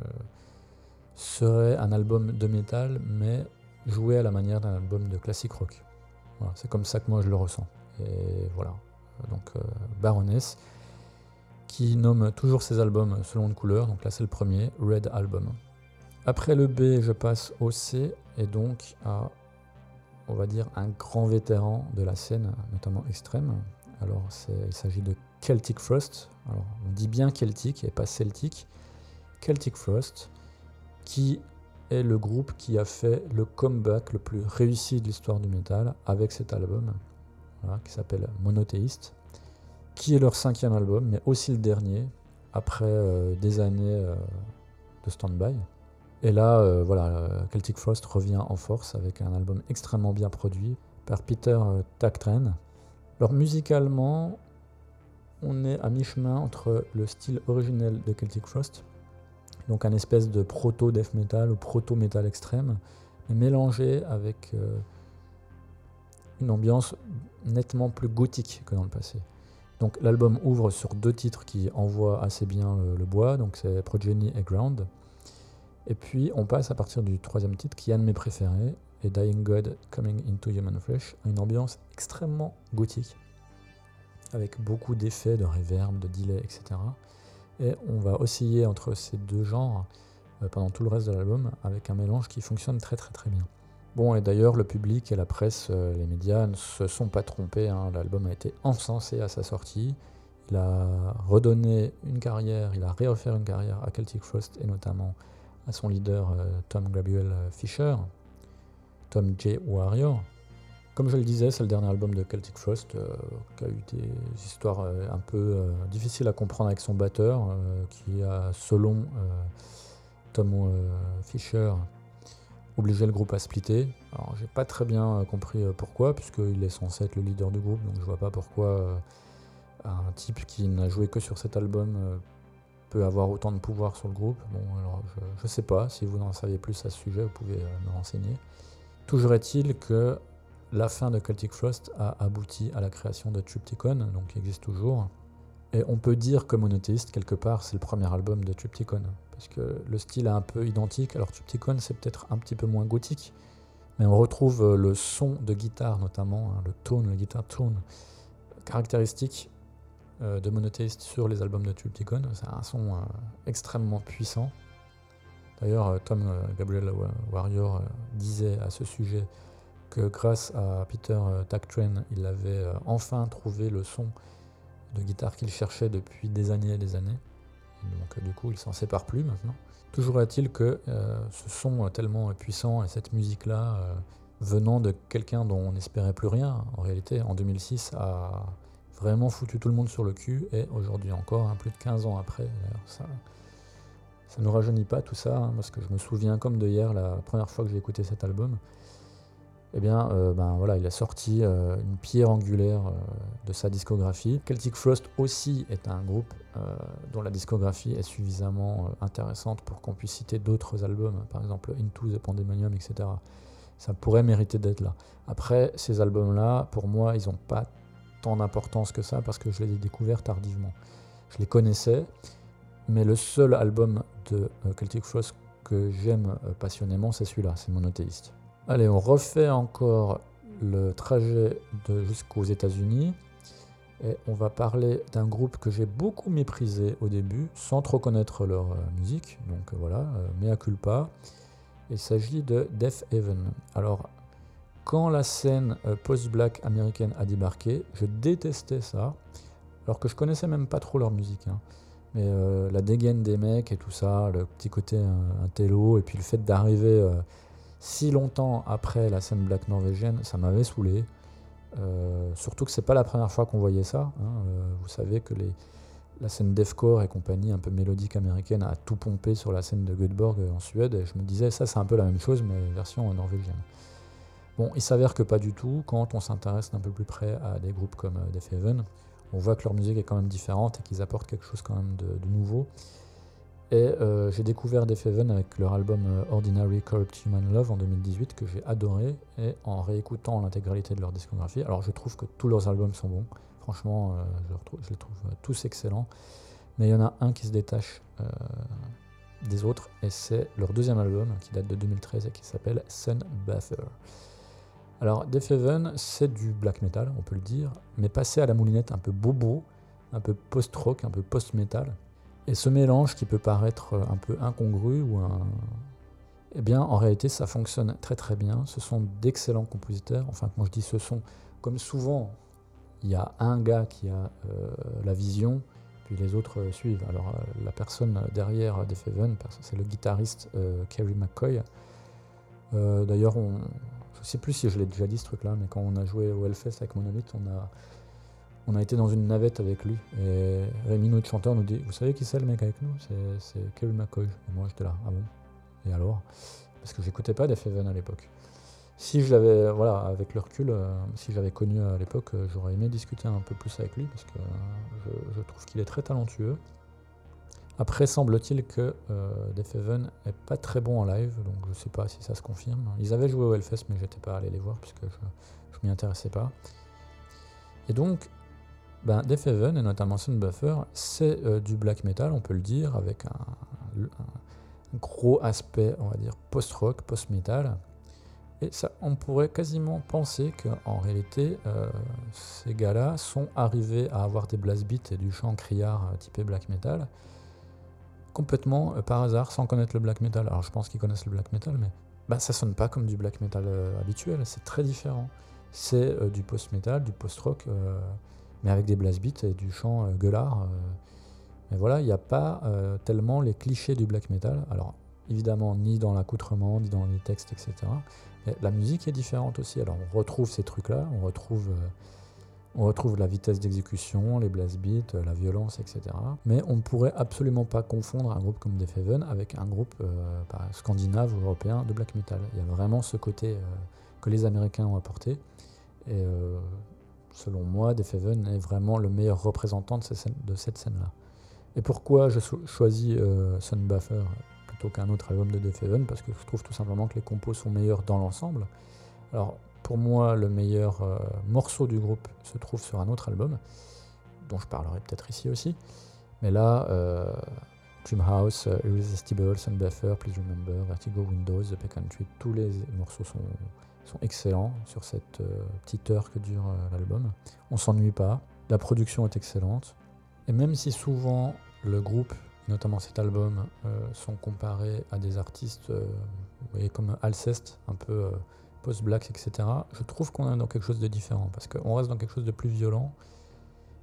serait un album de métal, mais joué à la manière d'un album de classique rock. Voilà, c'est comme ça que moi je le ressens. Et voilà. Donc euh, Baroness, qui nomme toujours ses albums selon une couleur. Donc là c'est le premier, Red Album. Après le B, je passe au C et donc à, on va dire, un grand vétéran de la scène, notamment extrême. Alors, il s'agit de Celtic Frost. Alors, on dit bien Celtic et pas Celtic. Celtic Frost, qui est le groupe qui a fait le comeback le plus réussi de l'histoire du métal avec cet album, qui s'appelle Monothéiste, qui est leur cinquième album, mais aussi le dernier, après euh, des années euh, de stand-by. Et là, euh, voilà, Celtic Frost revient en force avec un album extrêmement bien produit par Peter Tactren. Alors musicalement, on est à mi-chemin entre le style originel de Celtic Frost, donc un espèce de proto-death metal ou proto-metal extrême, mais mélangé avec une ambiance nettement plus gothique que dans le passé. Donc l'album ouvre sur deux titres qui envoient assez bien le, bois, donc c'est Progeny et Ground. Et puis on passe à partir du troisième titre qui est un de mes préférés, et Dying God Coming into Human Flesh, une ambiance extrêmement gothique, avec beaucoup d'effets, de reverb, de delay, etc. Et on va osciller entre ces deux genres euh, pendant tout le reste de l'album, avec un mélange qui fonctionne très très très bien. Bon, et d'ailleurs, le public et la presse, euh, les médias ne se sont pas trompés. Hein. L'album a été encensé à sa sortie. Il a redonné une carrière, il a réoffert une carrière à Celtic Frost et notamment à son leader euh, Tom Gabriel Fisher, Tom J. Warrior. Comme je le disais, c'est le dernier album de Celtic Frost euh, qui a eu des histoires un peu difficiles à comprendre avec son batteur, qui a, selon Tom Fisher, obligé le groupe à splitter. Alors j'ai pas très bien euh, compris euh, pourquoi, puisqu'il est censé être le leader du groupe, donc je vois pas pourquoi euh, un type qui n'a joué que sur cet album peut avoir autant de pouvoir sur le groupe. Bon, alors je, sais pas, si vous n'en savez plus à ce sujet, vous pouvez me renseigner. Toujours est-il que la fin de Celtic Frost a abouti à la création de Triptychon, donc qui existe toujours. Et on peut dire que Monothéiste, quelque part, c'est le premier album de Triptychon parce que le style est un peu identique. Alors Tupticon, c'est peut-être un petit peu moins gothique, mais on retrouve euh, le son de guitare notamment, hein, le tone, le guitar tone, caractéristique euh, de Monothéiste sur les albums de Tupticon. C'est un son euh, extrêmement puissant. D'ailleurs, Tom Gabriel Warrior disait à ce sujet que grâce à Peter Tactrain, il avait enfin trouvé le son de guitare qu'il cherchait depuis des années et des années. Donc euh, du coup, il s'en sépare plus maintenant. Toujours est-il que euh, ce son tellement puissant et cette musique-là, euh, venant de quelqu'un dont on n'espérait plus rien, en réalité, en 2006, a vraiment foutu tout le monde sur le cul, et aujourd'hui encore, hein, plus de 15 ans après, ça ne rajeunit pas tout ça, hein, parce que je me souviens comme de hier, la première fois que j'ai écouté cet album, eh bien, euh, ben, voilà, il a sorti euh, une pierre angulaire euh, de sa discographie. Celtic Frost aussi est un groupe dont la discographie est suffisamment intéressante pour qu'on puisse citer d'autres albums, par exemple Into the Pandemonium, etc. Ça pourrait mériter d'être là. Après, ces albums-là, pour moi, ils n'ont pas tant d'importance que ça parce que je les ai découverts tardivement. Je les connaissais, mais le seul album de Celtic Frost que j'aime passionnément, c'est celui-là, c'est Monothéiste. Allez, on refait encore le trajet jusqu'aux États-Unis. Et on va parler d'un groupe que j'ai beaucoup méprisé au début, sans trop connaître leur euh, musique. Donc euh, voilà, euh, mea culpa. Il s'agit de Death Heaven. Alors, quand la scène post-black américaine a débarqué, je détestais ça, alors que je connaissais même pas trop leur musique. Hein. Mais la dégaine des mecs et tout ça, le petit côté un, télo, et puis le fait d'arriver si longtemps après la scène black norvégienne, ça m'avait saoulé. Euh, surtout que c'est pas la première fois qu'on voyait ça. Hein. Euh, vous savez que la scène deathcore et compagnie, un peu mélodique américaine, a tout pompé sur la scène de Göteborg en Suède. Et je me disais, ça c'est un peu la même chose, mais version norvégienne. Bon, il s'avère que pas du tout. Quand on s'intéresse d'un peu plus près à des groupes comme euh, Death Heaven, on voit que leur musique est quand même différente et qu'ils apportent quelque chose quand même de nouveau. Et euh, j'ai découvert Def Heaven avec leur album euh, Ordinary Corrupt Human Love en 2018 que j'ai adoré et en réécoutant l'intégralité de leur discographie. Alors je trouve que tous leurs albums sont bons, franchement je, les trouve tous excellents, mais il y en a un qui se détache des autres et c'est leur deuxième album qui date de 2013 et qui s'appelle Sun Bather. Alors Def Heaven c'est du black metal on peut le dire, mais passé à la moulinette un peu bobo, un peu post-rock, un peu post-metal. Et ce mélange qui peut paraître un peu incongru ou Eh bien, en réalité, ça fonctionne très très bien. Ce sont d'excellents compositeurs. Enfin, quand je dis ce sont, comme souvent, il y a un gars qui a euh, la vision, puis les autres euh, suivent. Alors, euh, la personne derrière Heaven, c'est le guitariste Kerry McCoy. D'ailleurs, on, je sais plus si je l'ai déjà dit ce truc-là, mais quand on a joué au Hellfest avec Monolith, on a, on a été dans une navette avec lui. Et Rémi, notre chanteur, nous dit Vous savez qui c'est le mec avec nous? C'est Kerry McCoy. Et moi, j'étais là. Ah bon? Et alors? Parce que j'écoutais pas Heaven à l'époque. Si je l'avais, voilà, avec le recul, euh, si j'avais connu à l'époque, euh, j'aurais aimé discuter un peu plus avec lui parce que euh, je, trouve qu'il est très talentueux. Après, semble-t-il que Def Heaven est pas très bon en live, donc je sais pas si ça se confirme. Ils avaient joué au Hellfest, mais j'étais pas allé les voir puisque je, je m'y intéressais pas. Et donc, ben, Def Heaven et notamment Sunbuffer, c'est du black metal, on peut le dire, avec un, un gros aspect, on va dire, post-rock, post-metal. Et ça, on pourrait quasiment penser qu'en réalité, euh, ces gars-là sont arrivés à avoir des blast beats et du chant criard euh, typé black metal complètement euh, par hasard, sans connaître le black metal. Alors je pense qu'ils connaissent le black metal, mais bah, ça sonne pas comme du black metal habituel, c'est très différent. C'est du post-metal, du post-rock, mais avec des blast beats et du chant gueulard. mais voilà, il n'y a pas tellement les clichés du black metal. Alors évidemment, ni dans l'accoutrement, ni dans les textes, etc la musique est différente aussi. Alors on retrouve ces trucs-là, on retrouve, euh, on retrouve la vitesse d'exécution, les blast beats, la violence, etc. Mais on ne pourrait absolument pas confondre un groupe comme Def Heaven avec un groupe euh, scandinave ou européen de black metal. Il y a vraiment ce côté euh, que les Américains ont apporté. Et selon moi, Def Heaven est vraiment le meilleur représentant de, cette scène-là. Et pourquoi je choisis Sunbuffer qu'un autre album de Def Heaven? Parce que je trouve tout simplement que les compos sont meilleurs dans l'ensemble. Alors pour moi, le meilleur euh, morceau du groupe se trouve sur un autre album, dont je parlerai peut-être ici aussi. Mais là, euh, Dreamhouse, euh, Irresistible, Sunbuffer, Please Remember, Vertigo, Windows, The Peck Country, tous les morceaux sont, excellents sur cette petite heure que dure l'album. On s'ennuie pas, la production est excellente. Et même si souvent le groupe notamment cet album, euh, sont comparés à des artistes euh, vous voyez, comme Alceste, un peu euh, post-black, etc., je trouve qu'on est dans quelque chose de différent, parce qu'on reste dans quelque chose de plus violent.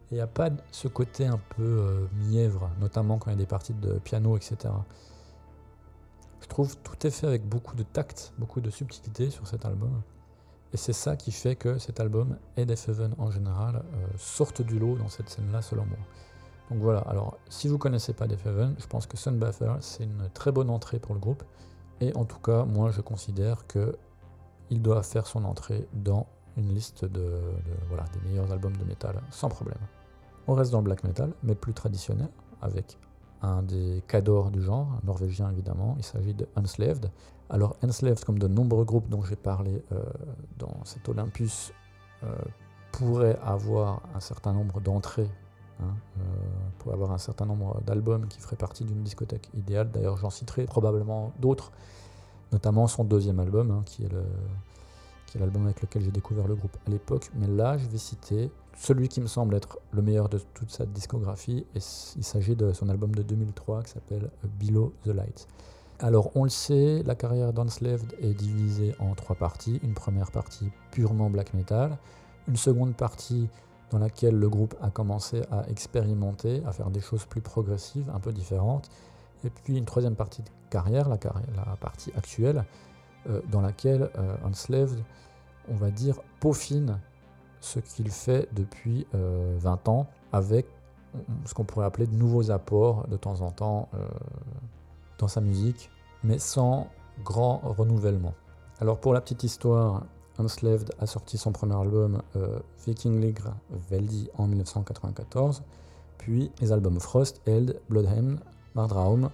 Et il n'y a pas ce côté un peu mièvre, notamment quand il y a des parties de piano, etc. Je trouve tout est fait avec beaucoup de tact, beaucoup de subtilité sur cet album. Et c'est ça qui fait que cet album et Def Heaven en général sortent du lot dans cette scène-là, selon moi. Donc voilà, alors si vous ne connaissez pas Def Heaven, je pense que Sunbuffer c'est une très bonne entrée pour le groupe. Et en tout cas, moi je considère qu'il doit faire son entrée dans une liste de, voilà, des meilleurs albums de métal sans problème. On reste dans le black metal, mais plus traditionnel, avec un des cadors du genre, norvégien évidemment, il s'agit de Enslaved. Alors Enslaved, comme de nombreux groupes dont j'ai parlé euh, dans cet Olympus, euh, pourrait avoir un certain nombre d'entrées Hein, euh, pour avoir un certain nombre d'albums qui feraient partie d'une discothèque idéale. D'ailleurs, j'en citerai probablement d'autres, notamment son deuxième album, hein, qui est l'album avec lequel j'ai découvert le groupe à l'époque. Mais là, je vais citer celui qui me semble être le meilleur de toute sa discographie, et il s'agit de son album de 2003 qui s'appelle Below the Lights. Alors, on le sait, la carrière d'Unslaved est divisée en trois parties. Une première partie purement black metal, une seconde partie dans laquelle le groupe a commencé à expérimenter, à faire des choses plus progressives, un peu différentes. Et puis une troisième partie carrière, la, partie actuelle, euh, dans laquelle euh, Enslaved, on va dire, peaufine ce qu'il fait depuis 20 euh, ans, avec ce qu'on pourrait appeler de nouveaux apports de temps en temps dans sa musique, mais sans grand renouvellement. Alors pour la petite histoire, Enslaved a sorti son premier album euh, Vikingligr Veldi en 1994, puis les albums Frost, Eld, Bloodhem, Mardraum,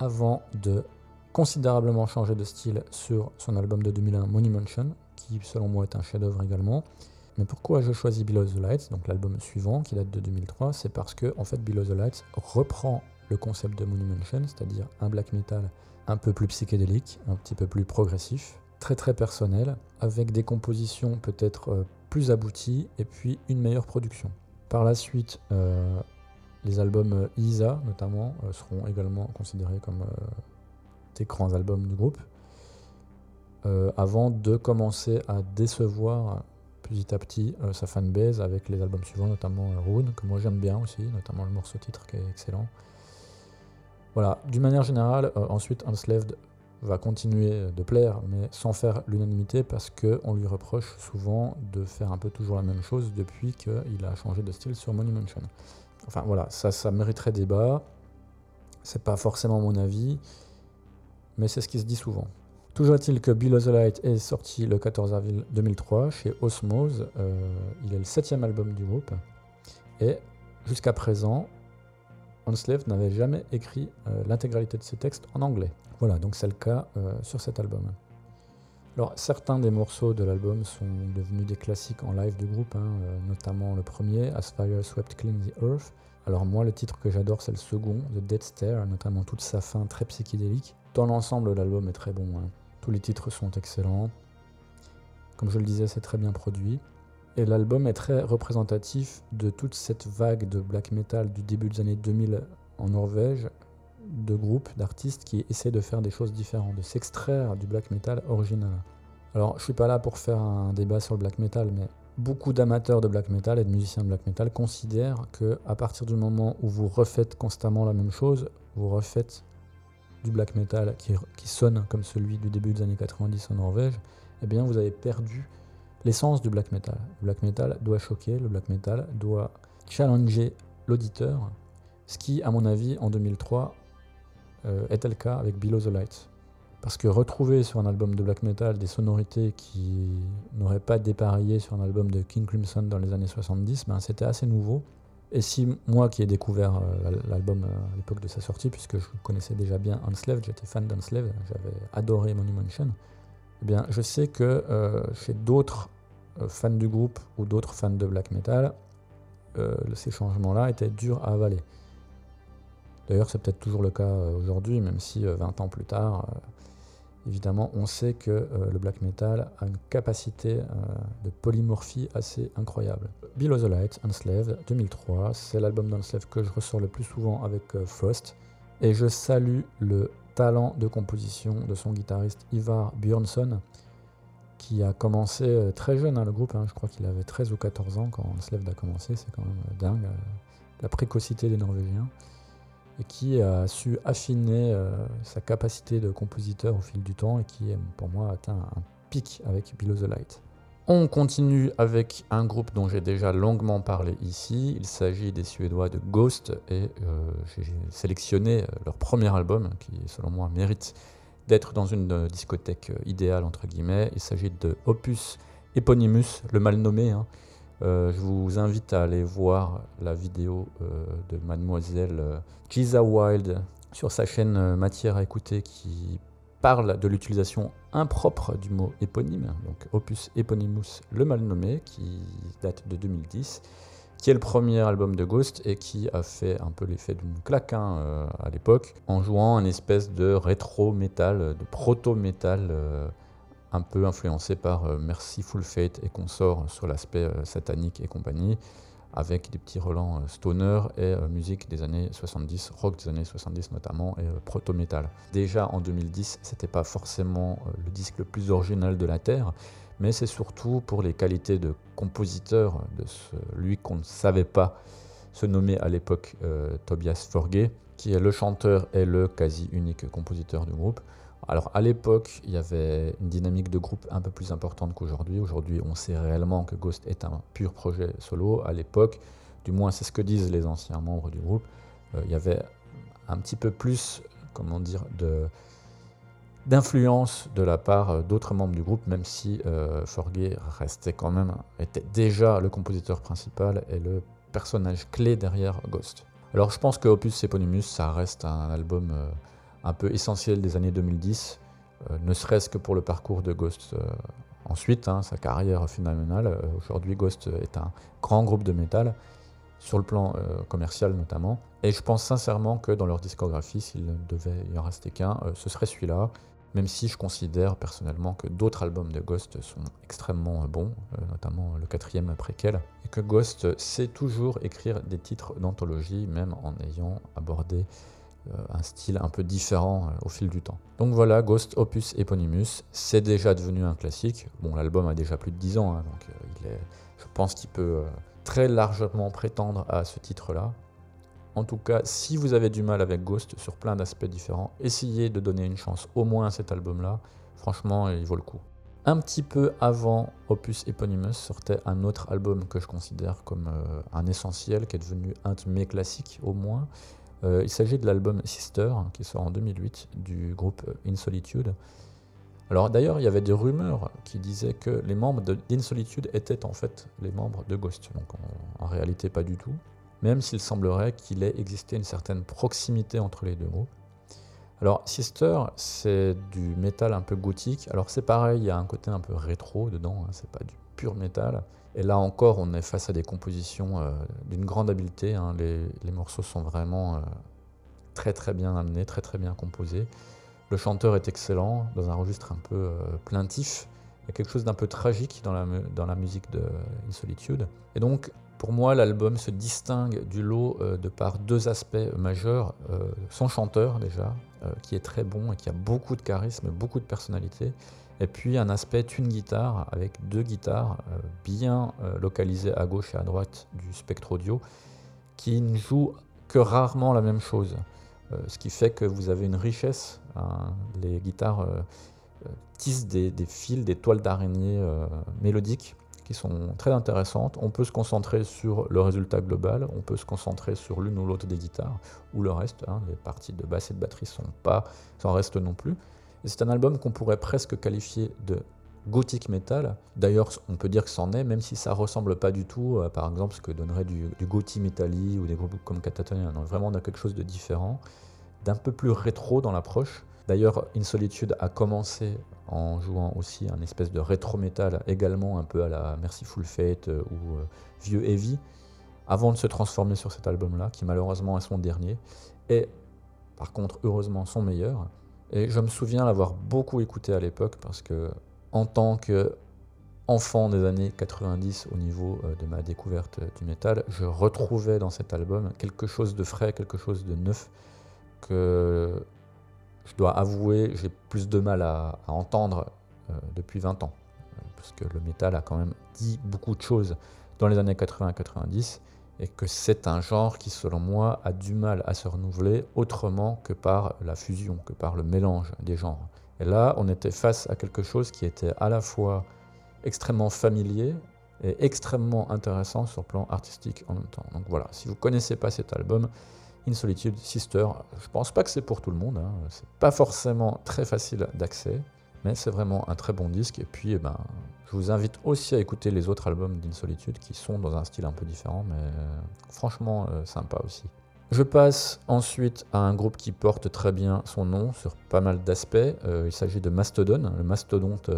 avant de considérablement changer de style sur son album de 2001 Monumention, qui selon moi est un chef-d'œuvre également. Mais pourquoi je choisis Below the Lights, donc l'album suivant qui date de 2003, c'est parce que en fait Below the Lights reprend le concept de Monumention, c'est-à-dire un black metal un peu plus psychédélique, un petit peu plus progressif, très très personnel, avec des compositions peut-être euh, plus abouties et puis une meilleure production. Par la suite, euh, les albums euh, Isa notamment seront également considérés comme des grands albums du groupe, euh, avant de commencer à décevoir petit à petit euh, sa fanbase avec les albums suivants, notamment Rune, que moi j'aime bien aussi, notamment le morceau titre qui est excellent. Voilà, d'une manière générale, ensuite Unslaved va continuer de plaire, mais sans faire l'unanimité, parce qu'on lui reproche souvent de faire un peu toujours la même chose depuis qu'il a changé de style sur Monumention. Enfin voilà, ça, ça mériterait débat. C'est pas forcément mon avis, mais c'est ce qui se dit souvent. Toujours est-il que Below the Light est sorti le 14 avril 2003 chez Osmose. Euh, il est le septième album du groupe. Et jusqu'à présent, Onslaved n'avait jamais écrit euh, l'intégralité de ses textes en anglais. Voilà, donc c'est le cas euh, sur cet album. Alors, certains des morceaux de l'album sont devenus des classiques en live du groupe, hein, euh, notamment le premier, As Fire Swept Clean the Earth. Alors, moi, le titre que j'adore, c'est le second, The Dead Stare, notamment toute sa fin très psychédélique. Dans l'ensemble, l'album est très bon. Hein. Tous les titres sont excellents. Comme je le disais, c'est très bien produit. Et l'album est très représentatif de toute cette vague de black metal du début des années 2000 en Norvège, de groupes, d'artistes qui essaient de faire des choses différentes, de s'extraire du black metal original. Alors, je suis pas là pour faire un débat sur le black metal, mais beaucoup d'amateurs de black metal et de musiciens de black metal considèrent que à partir du moment où vous refaites constamment la même chose, vous refaites du black metal qui, qui sonne comme celui du début des années 90 en Norvège, eh bien vous avez perdu l'essence du black metal. Le black metal doit choquer, le black metal doit challenger l'auditeur, ce qui, à mon avis, en 2003, euh, était le cas avec Below the Lights. Parce que retrouver sur un album de black metal des sonorités qui n'auraient pas dépareillé sur un album de King Crimson dans les années 70, ben, c'était assez nouveau. Et si moi qui ai découvert euh, l'album euh, à l'époque de sa sortie, puisque je connaissais déjà bien Enslaved, j'étais fan d'Enslaved, j'avais adoré Monumention, eh bien je sais que chez d'autres fans du groupe ou d'autres fans de black metal, ces changements-là étaient durs à avaler. D'ailleurs, c'est peut-être toujours le cas euh, aujourd'hui, même si 20 euh, ans plus tard, euh, évidemment, on sait que le black metal a une capacité de polymorphie assez incroyable. Below the Light, Enslaved, 2003, c'est l'album d'Enslaved que je ressors le plus souvent avec Frost. Et je salue le talent de composition de son guitariste Ivar Björnsson, qui a commencé très jeune hein, le groupe, hein. je crois qu'il avait 13 ou 14 ans quand Enslaved a commencé, c'est quand même dingue, la précocité des Norvégiens qui a su affiner euh, sa capacité de compositeur au fil du temps et qui, pour moi, atteint un pic avec Below the Light. On continue avec un groupe dont j'ai déjà longuement parlé ici. Il s'agit des Suédois de Ghost et euh, j'ai sélectionné euh, leur premier album qui, selon moi, mérite d'être dans une discothèque idéale, entre guillemets. Il s'agit de Opus Eponymus, le mal nommé. Hein. Euh, je vous invite à aller voir la vidéo euh, de mademoiselle euh, Giza Wild sur sa chaîne Matière à écouter qui parle de l'utilisation impropre du mot éponyme, donc Opus Eponymus le mal nommé, qui date de 2010, qui est le premier album de Ghost et qui a fait un peu l'effet d'une claque hein, à l'époque, en jouant un espèce de rétro-métal, de proto-métal un peu influencé par euh, Mercyful Fate et consorts sur l'aspect euh, satanique et compagnie, avec des petits relents euh, stoner et musique des années 70, rock des années 70 notamment, et proto-metal. Déjà en 2010, c'était pas forcément le disque le plus original de la Terre, mais c'est surtout pour les qualités de compositeur de celui qu'on ne savait pas se nommer à l'époque Tobias Forge, qui est le chanteur et le quasi unique compositeur du groupe. Alors à l'époque, il y avait une dynamique de groupe un peu plus importante qu'aujourd'hui. Aujourd'hui, on sait réellement que Ghost est un pur projet solo. À l'époque, du moins c'est ce que disent les anciens membres du groupe, euh, il y avait un petit peu plus, comment dire, d'influence de la part euh, d'autres membres du groupe, même si euh, Forge restait quand même, était déjà le compositeur principal et le personnage clé derrière Ghost. Alors je pense que Opus Eponymus, ça reste un album un peu essentiel des années 2010, euh, ne serait-ce que pour le parcours de Ghost. Euh, ensuite, hein, sa carrière phénoménale. Euh, aujourd'hui, Ghost est un grand groupe de métal, sur le plan commercial notamment. Et je pense sincèrement que dans leur discographie, s'il devait y en rester qu'un, ce serait celui-là. Même si je considère personnellement que d'autres albums de Ghost sont extrêmement bons, notamment le quatrième après quel, et que Ghost sait toujours écrire des titres d'anthologie, même en ayant abordé un style un peu différent au fil du temps. Donc voilà, Ghost Opus Eponymous, c'est déjà devenu un classique. Bon, l'album a déjà plus de 10 ans, hein, donc est, je pense qu'il peut très largement prétendre à ce titre-là. En tout cas, si vous avez du mal avec Ghost sur plein d'aspects différents, essayez de donner une chance au moins à cet album-là. Franchement, il vaut le coup. Un petit peu avant Opus Eponymous sortait un autre album que je considère comme euh, un essentiel, qui est devenu un de mes classiques au moins. Euh, il s'agit de l'album Sister, qui sort en 2008, du groupe In Solitude. Alors d'ailleurs, il y avait des rumeurs qui disaient que les membres d'In Solitude étaient en fait les membres de Ghost. Donc en réalité, pas du tout même s'il semblerait qu'il ait existé une certaine proximité entre les deux groupes. Alors Sister, c'est du métal un peu gothique. Alors c'est pareil, il y a un côté un peu rétro dedans, hein, c'est pas du pur métal. Et là encore, on est face à des compositions euh, d'une grande habileté. Hein. Les, morceaux sont vraiment euh, très très bien amenés, très très bien composés. Le chanteur est excellent, dans un registre un peu euh, plaintif. Il y a quelque chose d'un peu tragique dans la, musique de In Solitude. Et donc, pour moi, l'album se distingue du lot de par deux aspects majeurs. Son chanteur, déjà, qui est très bon et qui a beaucoup de charisme, beaucoup de personnalité. Et puis un aspect une guitare avec deux guitares bien localisées à gauche et à droite du spectre audio, qui ne jouent que rarement la même chose. ce qui fait que vous avez une richesse. Hein. les guitares tissent des, fils, des toiles d'araignée mélodiques sont très intéressantes. On peut se concentrer sur le résultat global, on peut se concentrer sur l'une ou l'autre des guitares, ou le reste. Hein, les parties de basse et de batterie sont pas, s'en restent non plus. C'est un album qu'on pourrait presque qualifier de gothic metal. D'ailleurs, on peut dire que c'en est, même si ça ressemble pas du tout, à, par exemple, ce que donnerait du, du Gothic Metalli ou des groupes comme Catatonia. vraiment, on a quelque chose de différent, d'un peu plus rétro dans l'approche. D'ailleurs, In Solitude a commencé en jouant aussi un espèce de rétro-metal, également un peu à la Merciful Fate euh, ou euh, Vieux Heavy, avant de se transformer sur cet album-là, qui malheureusement est son dernier, et par contre, heureusement, son meilleur. Et je me souviens l'avoir beaucoup écouté à l'époque, parce que en tant que enfant des années 90 au niveau euh, de ma découverte du métal, je retrouvais dans cet album quelque chose de frais, quelque chose de neuf que je dois avouer, j'ai plus de mal à, entendre euh, depuis 20 ans. Parce que le métal a quand même dit beaucoup de choses dans les années 80-90 et que c'est un genre qui, selon moi, a du mal à se renouveler autrement que par la fusion, que par le mélange des genres. Et là, on était face à quelque chose qui était à la fois extrêmement familier et extrêmement intéressant sur le plan artistique en même temps. Donc voilà, si vous ne connaissez pas cet album, In Solitude Sister, je pense pas que c'est pour tout le monde, hein. c'est pas forcément très facile d'accès, mais c'est vraiment un très bon disque. Et puis, eh ben, je vous invite aussi à écouter les autres albums d'In Solitude qui sont dans un style un peu différent, mais euh, franchement euh, sympa aussi. Je passe ensuite à un groupe qui porte très bien son nom sur pas mal d'aspects. Euh, il s'agit de Mastodon, le mastodonte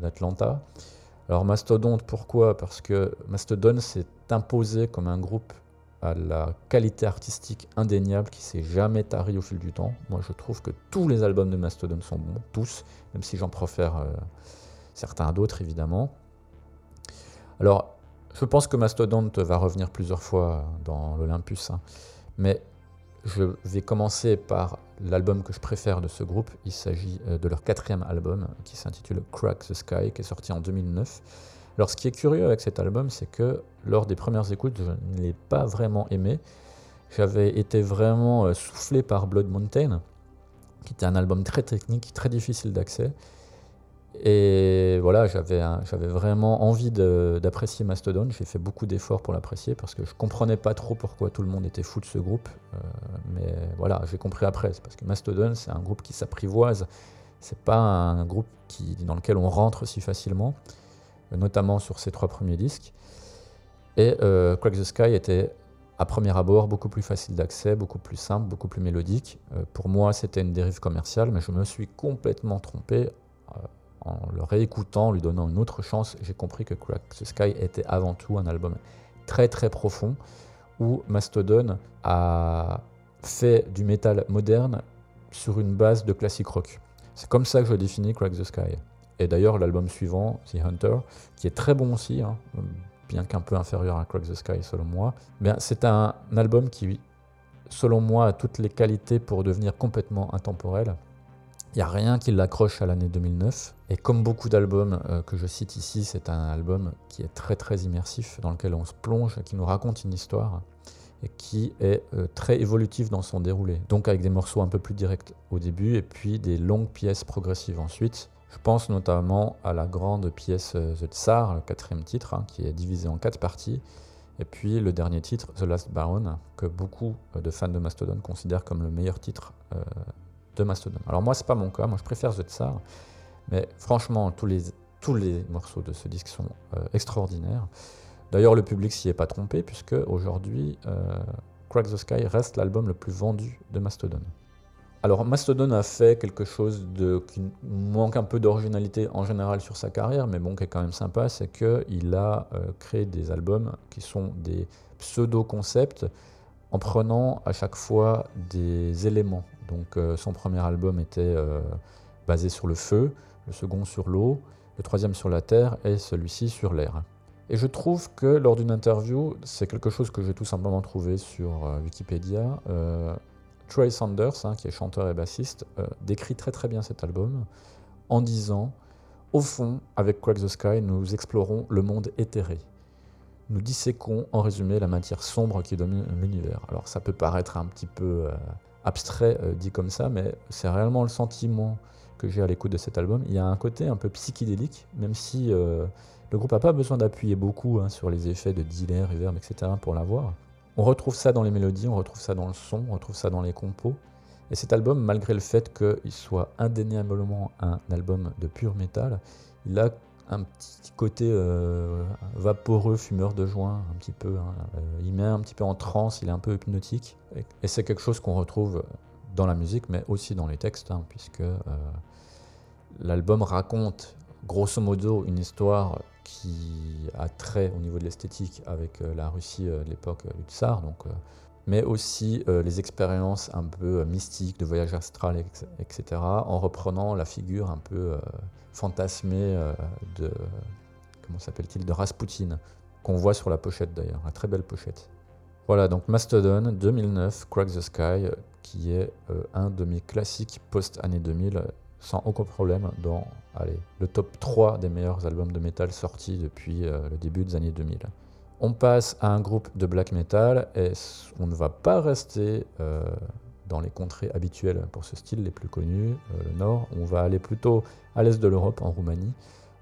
d'Atlanta. Alors Mastodonte, pourquoi? Parce que Mastodon s'est imposé comme un groupe à la qualité artistique indéniable qui s'est jamais tarie au fil du temps. Moi, je trouve que tous les albums de Mastodon sont bons, tous, même si j'en préfère euh, certains d'autres, évidemment. Alors, je pense que Mastodon va revenir plusieurs fois dans l'Olympus, hein. mais je vais commencer par l'album que je préfère de ce groupe. Il s'agit euh, de leur quatrième album qui s'intitule Crack the Sky, qui est sorti en 2009. Alors ce qui est curieux avec cet album, c'est que lors des premières écoutes, je ne l'ai pas vraiment aimé. J'avais été vraiment euh, soufflé par Blood Mountain, qui était un album très technique, très difficile d'accès. Et voilà, j'avais, vraiment envie d'apprécier Mastodon. J'ai fait beaucoup d'efforts pour l'apprécier parce que je comprenais pas trop pourquoi tout le monde était fou de ce groupe. Euh, mais voilà, j'ai compris après. C'est parce que Mastodon, c'est un groupe qui s'apprivoise. C'est pas un groupe dans lequel on rentre si facilement notamment sur ses trois premiers disques. Et euh, Crack the Sky était à premier abord beaucoup plus facile d'accès, beaucoup plus simple, beaucoup plus mélodique. Euh, pour moi, c'était une dérive commerciale, mais je me suis complètement trompé. Euh, en le réécoutant, en lui donnant une autre chance, j'ai compris que Crack the Sky était avant tout un album très très profond, où Mastodon a fait du métal moderne sur une base de classique rock. C'est comme ça que je définis Crack the Sky. Et d'ailleurs, l'album suivant, The Hunter, qui est très bon aussi, hein, bien qu'un peu inférieur à Crack the Sky selon moi, c'est un album qui selon moi, a toutes les qualités pour devenir complètement intemporel. Il n'y a rien qui l'accroche à l'année 2009. Et comme beaucoup d'albums euh, que je cite ici, c'est un album qui est très très immersif, dans lequel on se plonge, qui nous raconte une histoire et qui est euh, très évolutif dans son déroulé. Donc avec des morceaux un peu plus directs au début et puis des longues pièces progressives ensuite. Je pense notamment à la grande pièce euh, The Tsar, le quatrième titre, hein, qui est divisé en quatre parties. Et puis le dernier titre, The Last Baron, que beaucoup de fans de Mastodon considèrent comme le meilleur titre de Mastodon. Alors moi, c'est pas mon cas, moi je préfère The Tsar, mais franchement, tous les, morceaux de ce disque sont euh, extraordinaires. D'ailleurs, le public s'y est pas trompé, puisque aujourd'hui, euh, Crack the Sky reste l'album le plus vendu de Mastodon. Alors Mastodon a fait quelque chose qui manque un peu d'originalité en général sur sa carrière, mais bon, qui est quand même sympa, c'est qu'il a euh, créé des albums qui sont des pseudo-concepts en prenant à chaque fois des éléments donc euh, son premier album était euh, basé sur le feu, le second sur l'eau, le troisième sur la terre et celui-ci sur l'air. Et je trouve que lors d'une interview, c'est quelque chose que j'ai tout simplement trouvé sur Wikipédia, Troy Sanders, hein, qui est chanteur et bassiste, décrit très très bien cet album en disant Au fond, avec Crack the Sky, nous explorons le monde éthéré. Nous disséquons en résumé la matière sombre qui domine l'univers. Alors ça peut paraître un petit peu abstrait euh, dit comme ça, mais c'est réellement le sentiment que j'ai à l'écoute de cet album. Il y a un côté un peu psychédélique, même si euh, le groupe n'a pas besoin d'appuyer beaucoup hein, sur les effets de delay, reverb, etc. pour l'avoir. On retrouve ça dans les mélodies, on retrouve ça dans le son, on retrouve ça dans les compos. Et cet album, malgré le fait qu'il soit indéniablement un album de pur métal, il a un petit côté euh, vaporeux, fumeur de joint, un petit peu. Hein. Euh, il met un petit peu en transe, il est un peu hypnotique. Et, c'est quelque chose qu'on retrouve dans la musique, mais aussi dans les textes, hein, puisque euh, l'album raconte grosso modo une histoire qui a trait au niveau de l'esthétique avec la Russie de l'époque du Tsar, donc, mais aussi les expériences un peu mystiques de voyage astral, etc., en reprenant la figure un peu fantasmé euh, de comment s'appelle-t-il de Rasputin qu'on voit sur la pochette d'ailleurs, la très belle pochette. Voilà donc Mastodon 2009, Crack the Sky, qui est euh, un de mes classiques post année 2000 sans aucun problème dans allez, le top 3 des meilleurs albums de métal sortis depuis euh, le début des années 2000. On passe à un groupe de black metal et on ne va pas rester dans les contrées habituelles pour ce style, les plus connus, euh, le nord. On va aller plutôt à l'est de l'Europe, en Roumanie,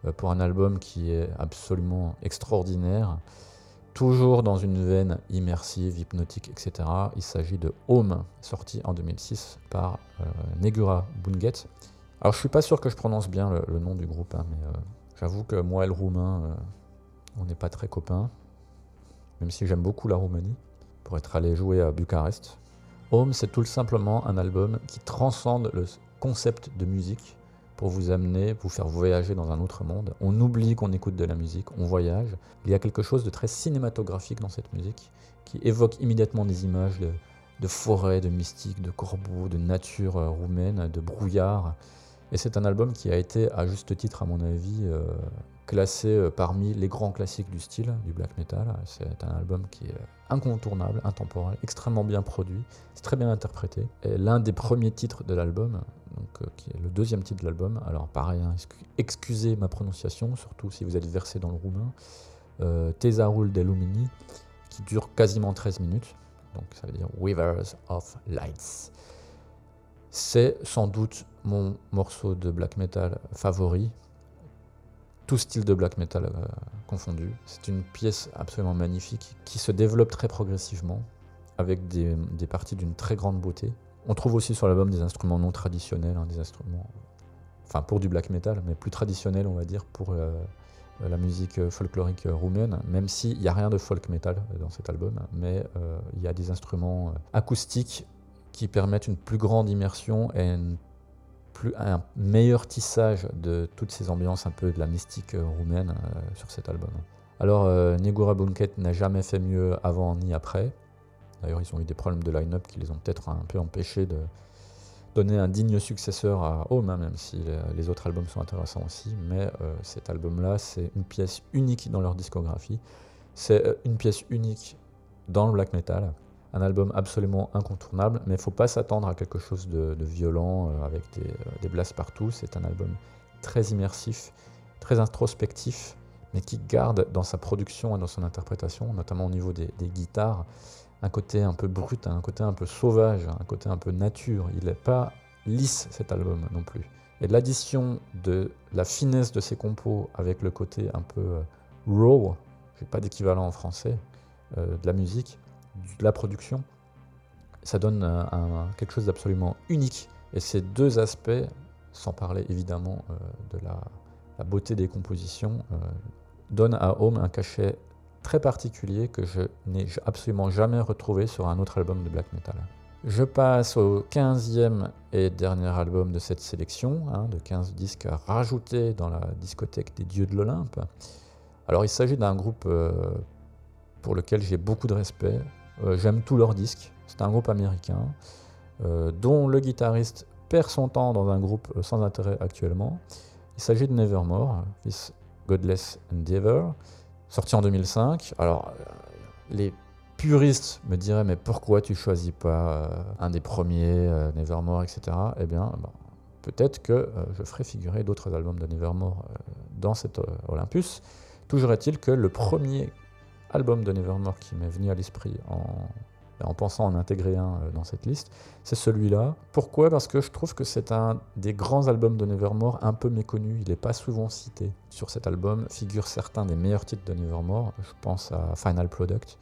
euh, pour un album qui est absolument extraordinaire, toujours dans une veine immersive, hypnotique, etc. Il s'agit de Home, sorti en 2006 par euh, Negura Bunget. Alors je suis pas sûr que je prononce bien le, nom du groupe, hein, mais j'avoue que moi et le roumain, on n'est pas très copains, même si j'aime beaucoup la Roumanie, pour être allé jouer à Bucarest. Home, c'est tout simplement un album qui transcende le concept de musique pour vous amener, vous faire voyager dans un autre monde. On oublie qu'on écoute de la musique, on voyage. Il y a quelque chose de très cinématographique dans cette musique qui évoque immédiatement des images de, de forêt, de mystique, de corbeaux, de nature euh, roumaine, de brouillard. Et c'est un album qui a été, à juste titre à mon avis, euh, classé euh, parmi les grands classiques du style, du black metal. C'est un album qui est incontournable, intemporel, extrêmement bien produit, c'est très bien interprété. Et l'un des premiers titres de l'album, donc euh, qui est le deuxième titre de l'album, alors pareil, hein, excusez ma prononciation, surtout si vous êtes versé dans le roumain, euh, Tesarul Lumini, qui dure quasiment 13 minutes, donc ça veut dire Rivers of Lights. C'est sans doute mon morceau de black metal favori, tout style de black metal euh, confondu. C'est une pièce absolument magnifique qui se développe très progressivement avec des, parties d'une très grande beauté. On trouve aussi sur l'album des instruments non traditionnels, hein, des instruments, enfin pour du black metal, mais plus traditionnels on va dire pour euh, la musique folklorique roumaine, même s'il n'y a rien de folk metal dans cet album, mais euh, il y a des instruments acoustiques qui permettent une plus grande immersion et une un meilleur tissage de toutes ces ambiances un peu de la mystique euh, roumaine euh, sur cet album. Alors, euh, Negura Bunket n'a jamais fait mieux avant ni après. D'ailleurs, ils ont eu des problèmes de line-up qui les ont peut-être un peu empêchés de donner un digne successeur à Home, hein, même si les autres albums sont intéressants aussi. Mais cet album-là, c'est une pièce unique dans leur discographie. C'est une pièce unique dans le black metal. Un album absolument incontournable, mais il ne faut pas s'attendre à quelque chose de, violent euh, avec des, des blasts partout. C'est un album très immersif, très introspectif, mais qui garde dans sa production et dans son interprétation, notamment au niveau des, guitares, un côté un peu brut, un côté un peu sauvage, un côté un peu nature. Il n'est pas lisse cet album non plus. Et l'addition de la finesse de ses compos avec le côté un peu euh, raw, j'ai pas d'équivalent en français, euh, de la musique, de la production, ça donne quelque chose d'absolument unique. Et ces deux aspects, sans parler évidemment euh, de la, beauté des compositions, donnent à Home un cachet très particulier que je n'ai absolument jamais retrouvé sur un autre album de black metal. Je passe au 15e et dernier album de cette sélection, hein, de 15 disques à rajouter dans la discothèque des dieux de l'Olympe. Alors il s'agit d'un groupe euh, pour lequel j'ai beaucoup de respect. Euh, j'aime tous leurs disques. C'est un groupe américain euh, dont le guitariste perd son temps dans un groupe sans intérêt actuellement. Il s'agit de Nevermore, This Godless Endeavor, sorti en 2005. Alors les puriste me dirait mais pourquoi tu choisis pas euh, un des premiers, euh, Nevermore, etc. Eh bien, peut-être que euh, je ferai figurer d'autres albums de Nevermore dans cet Olympus. Toujours est-il que le premier album de Nevermore qui m'est venu à l'esprit en, en pensant en intégrer un dans cette liste, c'est celui-là. Pourquoi? Parce que je trouve que c'est un des grands albums de Nevermore un peu méconnu. Il n'est pas souvent cité. Sur cet album figurent certains des meilleurs titres de Nevermore. Je pense à Final Product,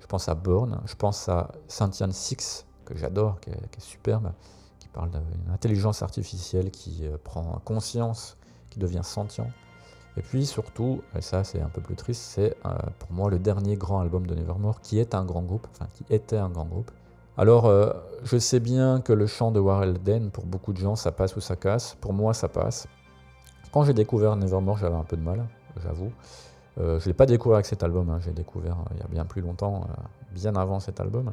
je pense à Bourne, je pense à Sentient Six, que j'adore, qui, est superbe, qui parle d'une intelligence artificielle qui euh, prend conscience, qui devient sentient. Et puis surtout, et ça c'est un peu plus triste, c'est euh, pour moi le dernier grand album de Nevermore, qui est un grand groupe, enfin qui était un grand groupe. Alors, euh, je sais bien que le chant de Warren Den, pour beaucoup de gens, ça passe ou ça casse. Pour moi, ça passe. Quand j'ai découvert Nevermore, j'avais un peu de mal, j'avoue. Euh, je ne l'ai pas découvert avec cet album, hein. j'ai découvert il y a bien plus longtemps, bien avant cet album.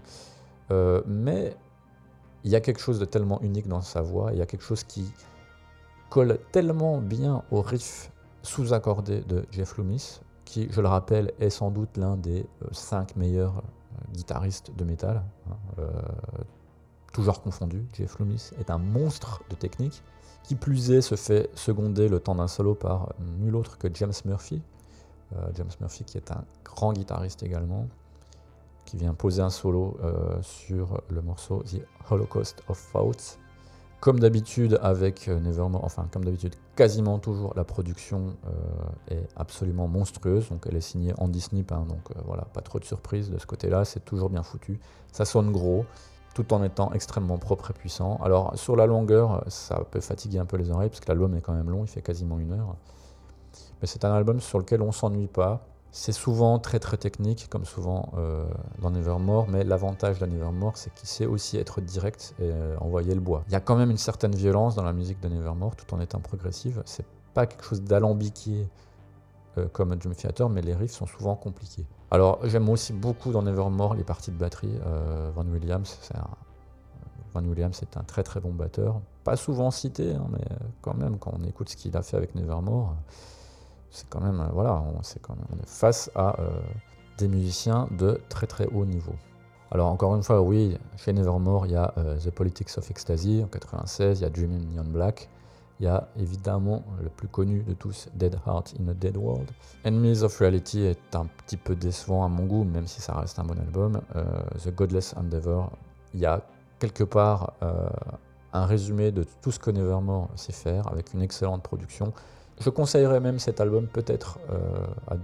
mais il y a quelque chose de tellement unique dans sa voix, il y a quelque chose qui colle tellement bien au riff sous-accordé de Jeff Loomis, qui, je le rappelle, est sans doute l'un des cinq meilleurs guitaristes de métal, hein, toujours confondu. Jeff Loomis est un monstre de technique, qui plus est se fait seconder le temps d'un solo par nul autre que James Murphy, euh, James Murphy qui est un grand guitariste également, qui vient poser un solo euh, sur le morceau The Holocaust of Thoughts. Comme d'habitude avec euh, Nevermore, enfin comme d'habitude quasiment toujours la production est absolument monstrueuse, donc elle est signée Andy Snip, hein, donc voilà, pas trop de surprise de ce côté-là, c'est toujours bien foutu. Ça sonne gros, tout en étant extrêmement propre et puissant. Alors sur la longueur, ça peut fatiguer un peu les oreilles, parce que l'album est quand même long, il fait quasiment une heure. Mais c'est un album sur lequel on s'ennuie pas. C'est souvent très très technique, comme souvent euh, dans Nevermore, mais l'avantage de Nevermore, c'est qu'il sait aussi être direct et euh, envoyer le bois. Il y a quand même une certaine violence dans la musique de Nevermore, tout en étant progressive. C'est pas quelque chose d'alambiqué euh, comme Dream Theater, mais les riffs sont souvent compliqués. Alors j'aime aussi beaucoup dans Nevermore les parties de batterie. Van Williams, Van Williams est un très très bon batteur, pas souvent cité, hein, mais quand même quand on écoute ce qu'il a fait avec Nevermore c'est quand même, euh, voilà, on, est face à euh, des musiciens de très très haut niveau. Alors encore une fois, oui, chez Nevermore, il y a euh, The Politics of Ecstasy en 96, il y a Dreaming Neon Black, il y a évidemment le plus connu de tous, Dead Heart in a Dead World. Enemies of Reality est un petit peu décevant à mon goût, même si ça reste un bon album. The Godless Endeavor, il y a quelque part un résumé de tout ce que Nevermore sait faire, avec une excellente production. Je conseillerais même cet album peut-être euh, à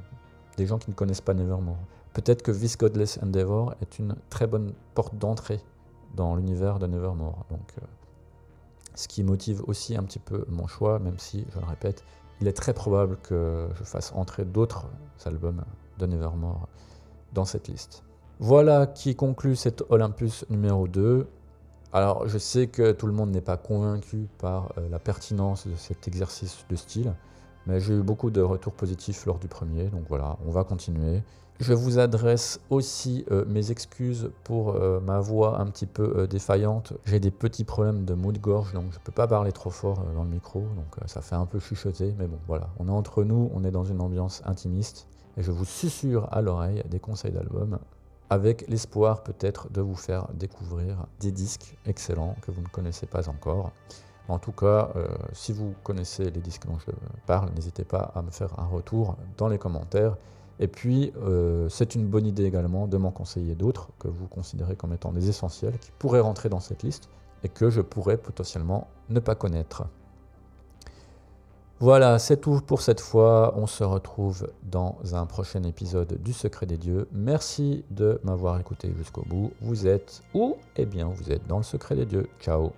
des gens qui ne connaissent pas Nevermore. Peut-être que This Godless Endeavor est une très bonne porte d'entrée dans l'univers de Nevermore. Donc, euh, ce qui motive aussi un petit peu mon choix, même si, je le répète, il est très probable que je fasse entrer d'autres albums de Nevermore dans cette liste. Voilà qui conclut cet Olympus numéro 2. Alors, je sais que tout le monde n'est pas convaincu par euh, la pertinence de cet exercice de style, mais j'ai eu beaucoup de retours positifs lors du premier, donc voilà, on va continuer. Je vous adresse aussi euh, mes excuses pour euh, ma voix un petit peu défaillante. J'ai des petits problèmes de mou de gorge, donc je ne peux pas parler trop fort dans le micro, donc ça fait un peu chuchoter, mais bon, voilà, on est entre nous, on est dans une ambiance intimiste, et je vous susurre à l'oreille des conseils d'album avec l'espoir peut-être de vous faire découvrir des disques excellents que vous ne connaissez pas encore. En tout cas, euh, si vous connaissez les disques dont je parle, n'hésitez pas à me faire un retour dans les commentaires. Et puis, euh, c'est une bonne idée également de m'en conseiller d'autres que vous considérez comme étant des essentiels, qui pourraient rentrer dans cette liste et que je pourrais potentiellement ne pas connaître. Voilà, c'est tout pour cette fois. On se retrouve dans un prochain épisode du Secret des Dieux. Merci de m'avoir écouté jusqu'au bout. Vous êtes où? Eh bien, vous êtes dans le Secret des Dieux. Ciao